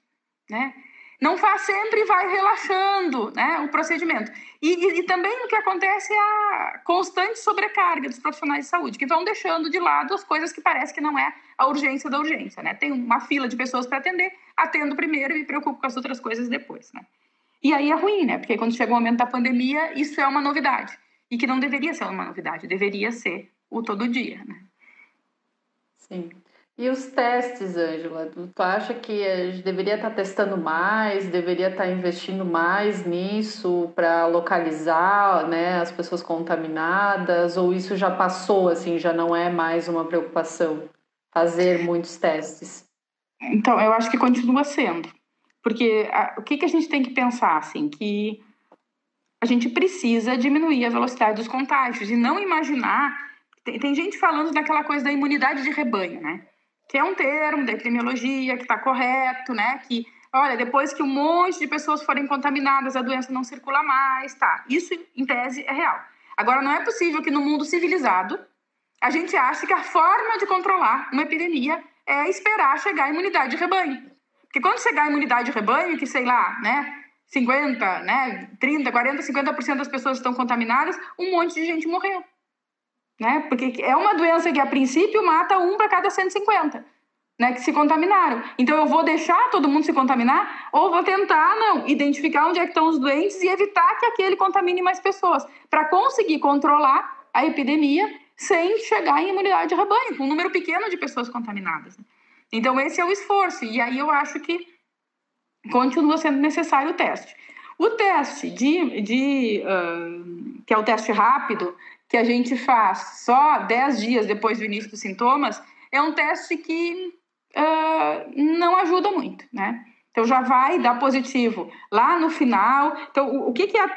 né? Não faz sempre e vai relaxando né, o procedimento. E, e, e, também o que acontece é a constante sobrecarga dos profissionais de saúde, que vão deixando de lado as coisas que parece que não é a urgência da urgência. Né? Tem uma fila de pessoas para atender, atendo primeiro e me preocupo com as outras coisas depois. Né? E aí é ruim, né? Porque quando chega o momento da pandemia, isso é uma novidade. E que não deveria ser uma novidade, deveria ser o todo dia, né?
Sim. E os testes, Ângela? Tu acha que a gente deveria estar testando mais, deveria estar investindo mais nisso para localizar né, as pessoas contaminadas? Ou isso já passou, assim, já não é mais uma preocupação fazer muitos testes?
Então, eu acho que continua sendo. Porque a, o que, que a gente tem que pensar, assim, que a gente precisa diminuir a velocidade dos contágios e não imaginar... Tem, tem gente falando daquela coisa da imunidade de rebanho, né? Que é um termo da epidemiologia que está correto, né? Que, olha, depois que um monte de pessoas forem contaminadas, a doença não circula mais, tá? Isso, em tese, é real. Agora, não é possível que no mundo civilizado a gente ache que a forma de controlar uma epidemia é esperar chegar a imunidade de rebanho. Porque quando chegar a imunidade de rebanho, que sei lá, né, 50, né, 30, 40, 50% das pessoas estão contaminadas, um monte de gente morreu. Né? Porque é uma doença que, a princípio, mata um para cada 150 né, que se contaminaram. Então, eu vou deixar todo mundo se contaminar ou vou tentar, não, identificar onde é que estão os doentes e evitar que aquele contamine mais pessoas, para conseguir controlar a epidemia sem chegar em imunidade de rebanho, com um número pequeno de pessoas contaminadas. Então, esse é o esforço. E aí eu acho que continua sendo necessário o teste. O teste de, de uh, que é o teste rápido, que a gente faz só 10 dias depois do início dos sintomas, é um teste que uh, não ajuda muito, né? Então já vai dar positivo lá no final. Então, o, o que, que é,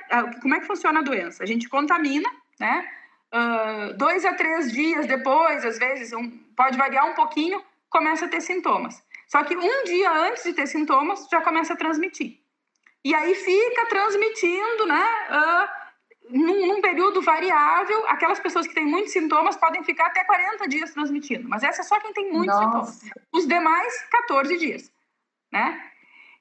como é que funciona a doença? A gente contamina, né? Uh, dois a três dias depois, às vezes, um, pode variar um pouquinho, começa a ter sintomas. Só que um dia antes de ter sintomas, já começa a transmitir. E aí fica transmitindo, né? Uh, num, num, período variável, aquelas pessoas que têm muitos sintomas podem ficar até 40 dias transmitindo. Mas essa é só quem tem muitos Nossa. sintomas. Os demais, 14 dias, né?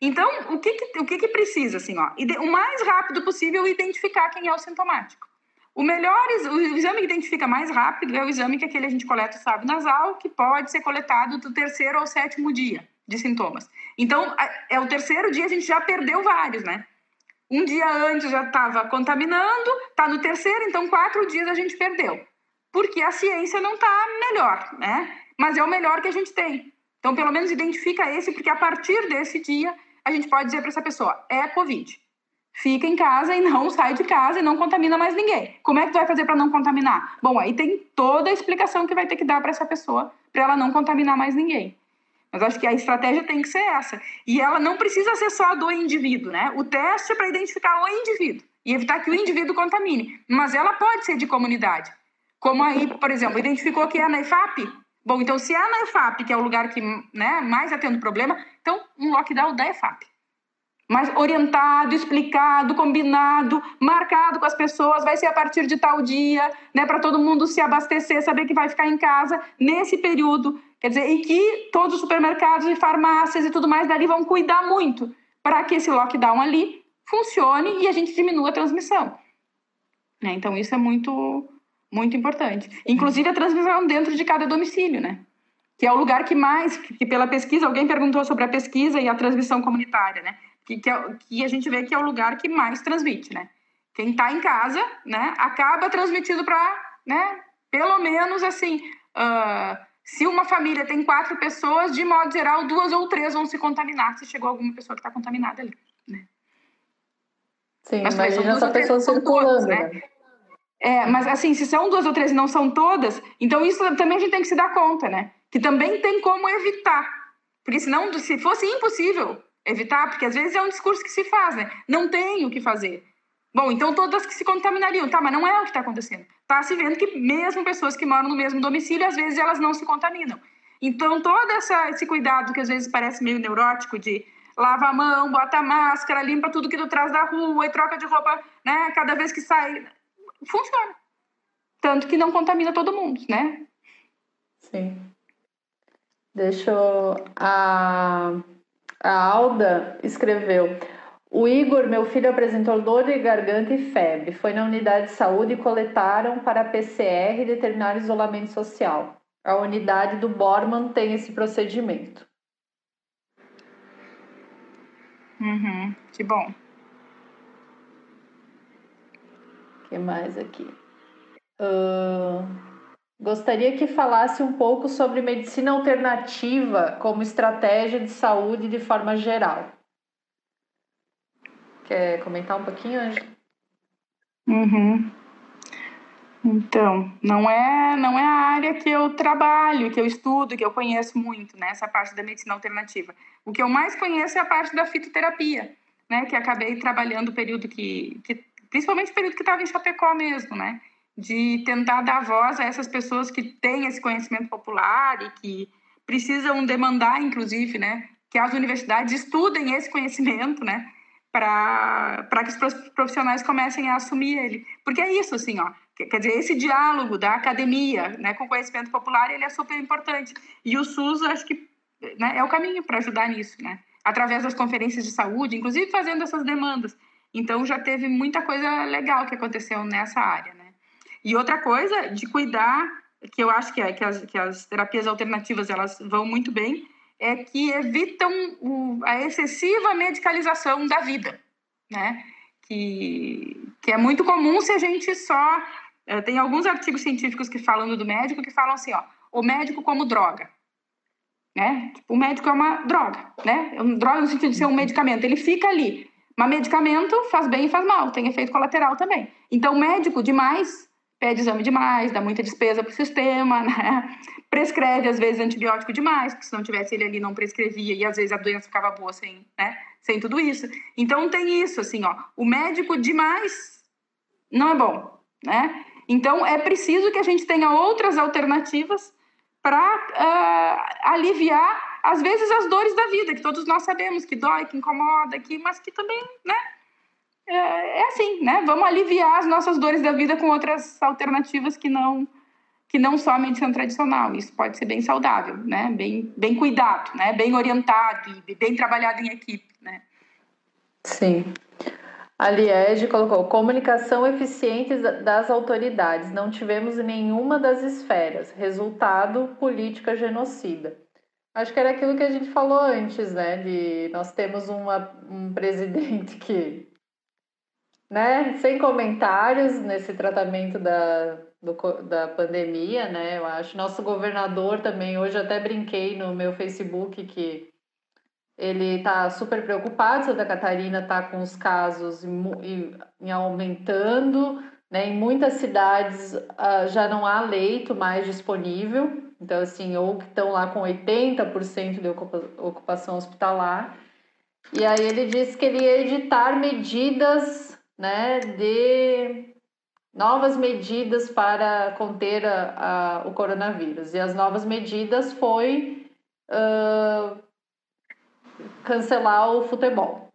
Então, o que, que o que, que precisa, assim, ó? O mais rápido possível identificar quem é o sintomático. O melhor, o exame que identifica mais rápido é o exame que aquele a gente coleta o sábio nasal, que pode ser coletado do terceiro ao sétimo dia de sintomas. Então, é o terceiro dia a gente já perdeu vários, né? Um dia antes já estava contaminando, está no terceiro, então quatro dias a gente perdeu. Porque a ciência não está melhor, né? Mas é o melhor que a gente tem. Então, pelo menos identifica esse, porque a partir desse dia a gente pode dizer para essa pessoa: é Covid fica em casa e não sai de casa e não contamina mais ninguém. Como é que tu vai fazer para não contaminar? Bom, aí tem toda a explicação que vai ter que dar para essa pessoa para ela não contaminar mais ninguém. Mas acho que a estratégia tem que ser essa. E ela não precisa ser só do indivíduo, né? O teste é para identificar o indivíduo e evitar que o indivíduo contamine. Mas ela pode ser de comunidade. Como aí, por exemplo, identificou que é na EFAP. Bom, então se é na EFAP, que é o lugar que né, mais tendo problema, então um lockdown da EFAP mas orientado, explicado, combinado, marcado com as pessoas, vai ser a partir de tal dia, né, para todo mundo se abastecer, saber que vai ficar em casa nesse período, quer dizer, e que todos os supermercados e farmácias e tudo mais dali vão cuidar muito para que esse lockdown ali funcione e a gente diminua a transmissão. Né? Então isso é muito muito importante. Inclusive a transmissão dentro de cada domicílio, né? Que é o lugar que mais, que pela pesquisa, alguém perguntou sobre a pesquisa e a transmissão comunitária, né? que, que, é, que a gente vê que é o lugar que mais transmite, né? Quem está em casa, né, acaba transmitindo para, né, pelo menos assim, uh, se uma família tem quatro pessoas, de modo geral, duas ou três vão se contaminar se chegou alguma pessoa que está contaminada ali, né?
Sim, mas imagina essa pessoa circulando, né? né?
É, mas assim, se são duas ou três e não são todas, então isso também a gente tem que se dar conta, né? Que também tem como evitar. Porque senão, se fosse impossível evitar, porque às vezes é um discurso que se faz, né? Não tem o que fazer. Bom, então todas que se contaminariam, tá, mas não é o que está acontecendo. Está se vendo que mesmo pessoas que moram no mesmo domicílio, às vezes elas não se contaminam. Então todo essa, esse cuidado que às vezes parece meio neurótico de lava a mão, bota a máscara, limpa tudo que do trás da rua e troca de roupa, né, cada vez que sai, funciona. Tanto que não contamina todo mundo, né?
Sim. Deixa eu... A... A Alda escreveu: O Igor, meu filho, apresentou dor de garganta e febre. Foi na unidade de saúde e coletaram para PCR e determinar isolamento social. A unidade do Borman tem esse procedimento.
Uhum, que bom.
O que mais aqui? Uh... Gostaria que falasse um pouco sobre medicina alternativa como estratégia de saúde de forma geral. Quer comentar um pouquinho, Ângela?
Uhum. Então, não é, não é a área que eu trabalho, que eu estudo, que eu conheço muito, né? Essa parte da medicina alternativa. O que eu mais conheço é a parte da fitoterapia, né? Que acabei trabalhando o período que, que principalmente o período que estava em Chapecó mesmo, né? de tentar dar voz a essas pessoas que têm esse conhecimento popular e que precisam demandar, inclusive, né, que as universidades estudem esse conhecimento, né, para que os profissionais comecem a assumir ele. Porque é isso, assim, ó, quer dizer, esse diálogo da academia, né, com o conhecimento popular, ele é super importante. E o SUS, acho que né, é o caminho para ajudar nisso, né? através das conferências de saúde, inclusive fazendo essas demandas. Então já teve muita coisa legal que aconteceu nessa área, né? E outra coisa de cuidar, que eu acho que, é, que, as, que as terapias alternativas elas vão muito bem, é que evitam o, a excessiva medicalização da vida, né? Que, que é muito comum se a gente só é, tem alguns artigos científicos que falam do médico que falam assim, ó, o médico como droga, né? Tipo, o médico é uma droga, né? É droga no sentido de ser um medicamento, ele fica ali. Mas medicamento faz bem e faz mal, tem efeito colateral também. Então, médico demais pede exame demais, dá muita despesa para o sistema, né? prescreve às vezes antibiótico demais, porque se não tivesse ele ali não prescrevia e às vezes a doença ficava boa sem, né? sem tudo isso. Então tem isso assim, ó, o médico demais não é bom, né? Então é preciso que a gente tenha outras alternativas para uh, ah, aliviar às vezes as dores da vida, que todos nós sabemos que dói, que incomoda, que mas que também, né? É, é assim, né? Vamos aliviar as nossas dores da vida com outras alternativas que não que não só a medicina tradicional. Isso pode ser bem saudável, né? Bem, bem cuidado, né? Bem orientado e bem trabalhado em equipe, né?
Sim. A Liege colocou comunicação eficiente das autoridades. Não tivemos nenhuma das esferas. Resultado, política genocida. Acho que era aquilo que a gente falou antes, né? De nós temos uma, um presidente que né, sem comentários nesse tratamento da, do, da pandemia, né? Eu acho. Nosso governador também, hoje até brinquei no meu Facebook que ele está super preocupado, Santa Catarina está com os casos em, em aumentando, né? Em muitas cidades uh, já não há leito mais disponível, então assim, ou que estão lá com 80% de ocupação hospitalar. E aí ele disse que ele ia editar medidas né, de novas medidas para conter a, a, o coronavírus. E as novas medidas foi uh, cancelar o futebol.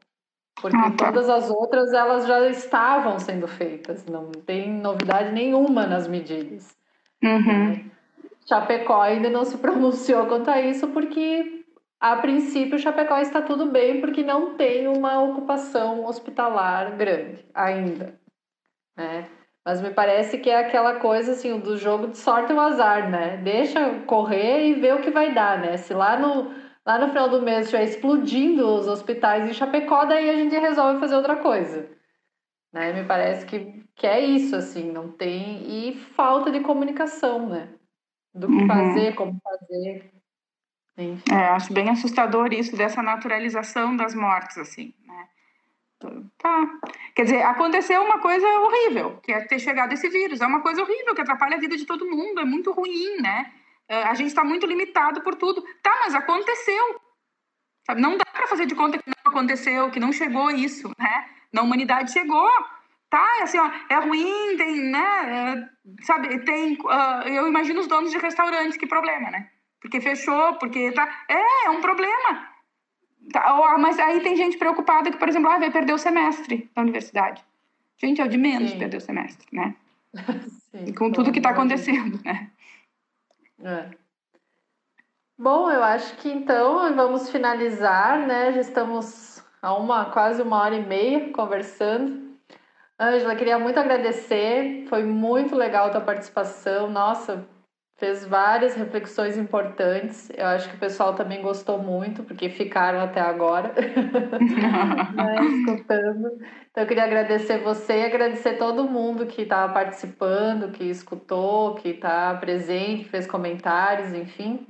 Porque ah, tá. todas as outras elas já estavam sendo feitas, não tem novidade nenhuma nas medidas.
Uhum.
Chapecó ainda não se pronunciou quanto a isso, porque a princípio, Chapecó está tudo bem porque não tem uma ocupação hospitalar grande ainda, né? Mas me parece que é aquela coisa assim, do jogo de sorte e o azar, né? Deixa correr e ver o que vai dar, né? Se lá no, lá no final do mês estiver explodindo os hospitais em Chapecó, daí a gente resolve fazer outra coisa. Né? Me parece que, que é isso, assim, não tem... E falta de comunicação, né? Do que uhum. fazer, como fazer.
É, acho bem assustador isso dessa naturalização das mortes, assim, né? Tá. Quer dizer, aconteceu uma coisa horrível, que é ter chegado esse vírus. É uma coisa horrível que atrapalha a vida de todo mundo, é muito ruim, né? É, a gente está muito limitado por tudo. Tá, mas aconteceu. Sabe? Não dá para fazer de conta que não aconteceu, que não chegou isso, né? Na humanidade chegou. Tá, é assim, ó, é ruim, tem, né? É, sabe, tem. Uh, eu imagino os donos de restaurantes, que problema, né? Porque fechou, porque tá. É, é um problema. Tá, mas aí tem gente preocupada que, por exemplo, ah, vai perder o semestre da universidade. Gente, é o de menos Sim. perder o semestre, né? Sim, com tudo que está acontecendo, né?
É. Bom, eu acho que então vamos finalizar, né? Já estamos há uma, quase uma hora e meia conversando. Ângela, queria muito agradecer, foi muito legal a tua participação. Nossa, fez várias reflexões importantes. Eu acho que o pessoal também gostou muito, porque ficaram até agora né, escutando. Então, eu queria agradecer você e agradecer todo mundo que estava participando, que escutou, que está presente, fez comentários, enfim.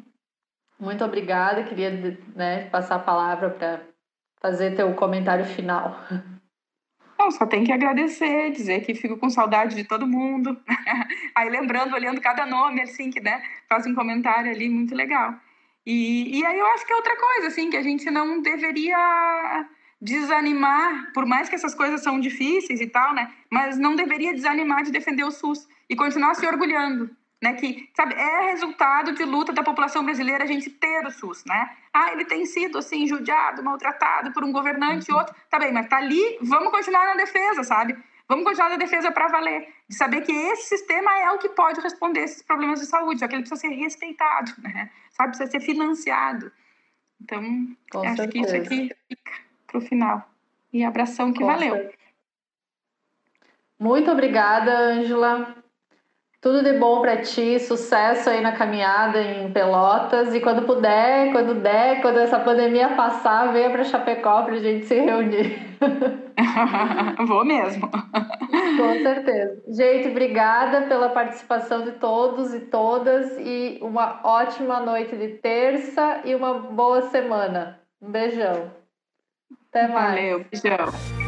Muito obrigada. Queria né, passar a palavra para fazer teu comentário final.
Não, só tem que agradecer, dizer que fico com saudade de todo mundo. Aí lembrando, olhando cada nome, assim, que né, faz um comentário ali muito legal. E, e aí eu acho que é outra coisa, assim, que a gente não deveria desanimar, por mais que essas coisas são difíceis e tal, né? Mas não deveria desanimar de defender o SUS e continuar se orgulhando né, que sabe, é resultado de luta da população brasileira a gente ter o SUS, né? Ah, ele tem sido assim judiado, maltratado por um governante e uhum. outro, tá bem, mas tá ali, vamos continuar na defesa, sabe? Vamos continuar na defesa para valer, de saber que esse sistema é o que pode responder esses problemas de saúde, só que ele precisa ser respeitado, né? Sabe, precisa ser financiado. Então, Com acho certeza. que isso aqui fica para o final. E abração que Com valeu. Certeza.
Muito obrigada, Ângela. Tudo de bom para ti, sucesso aí na caminhada em Pelotas e quando puder, quando der, quando essa pandemia passar, venha para Chapecó para a gente se reunir.
Vou mesmo.
Com certeza. Gente, obrigada pela participação de todos e todas e uma ótima noite de terça e uma boa semana. Um beijão. Até mais.
Valeu, beijão.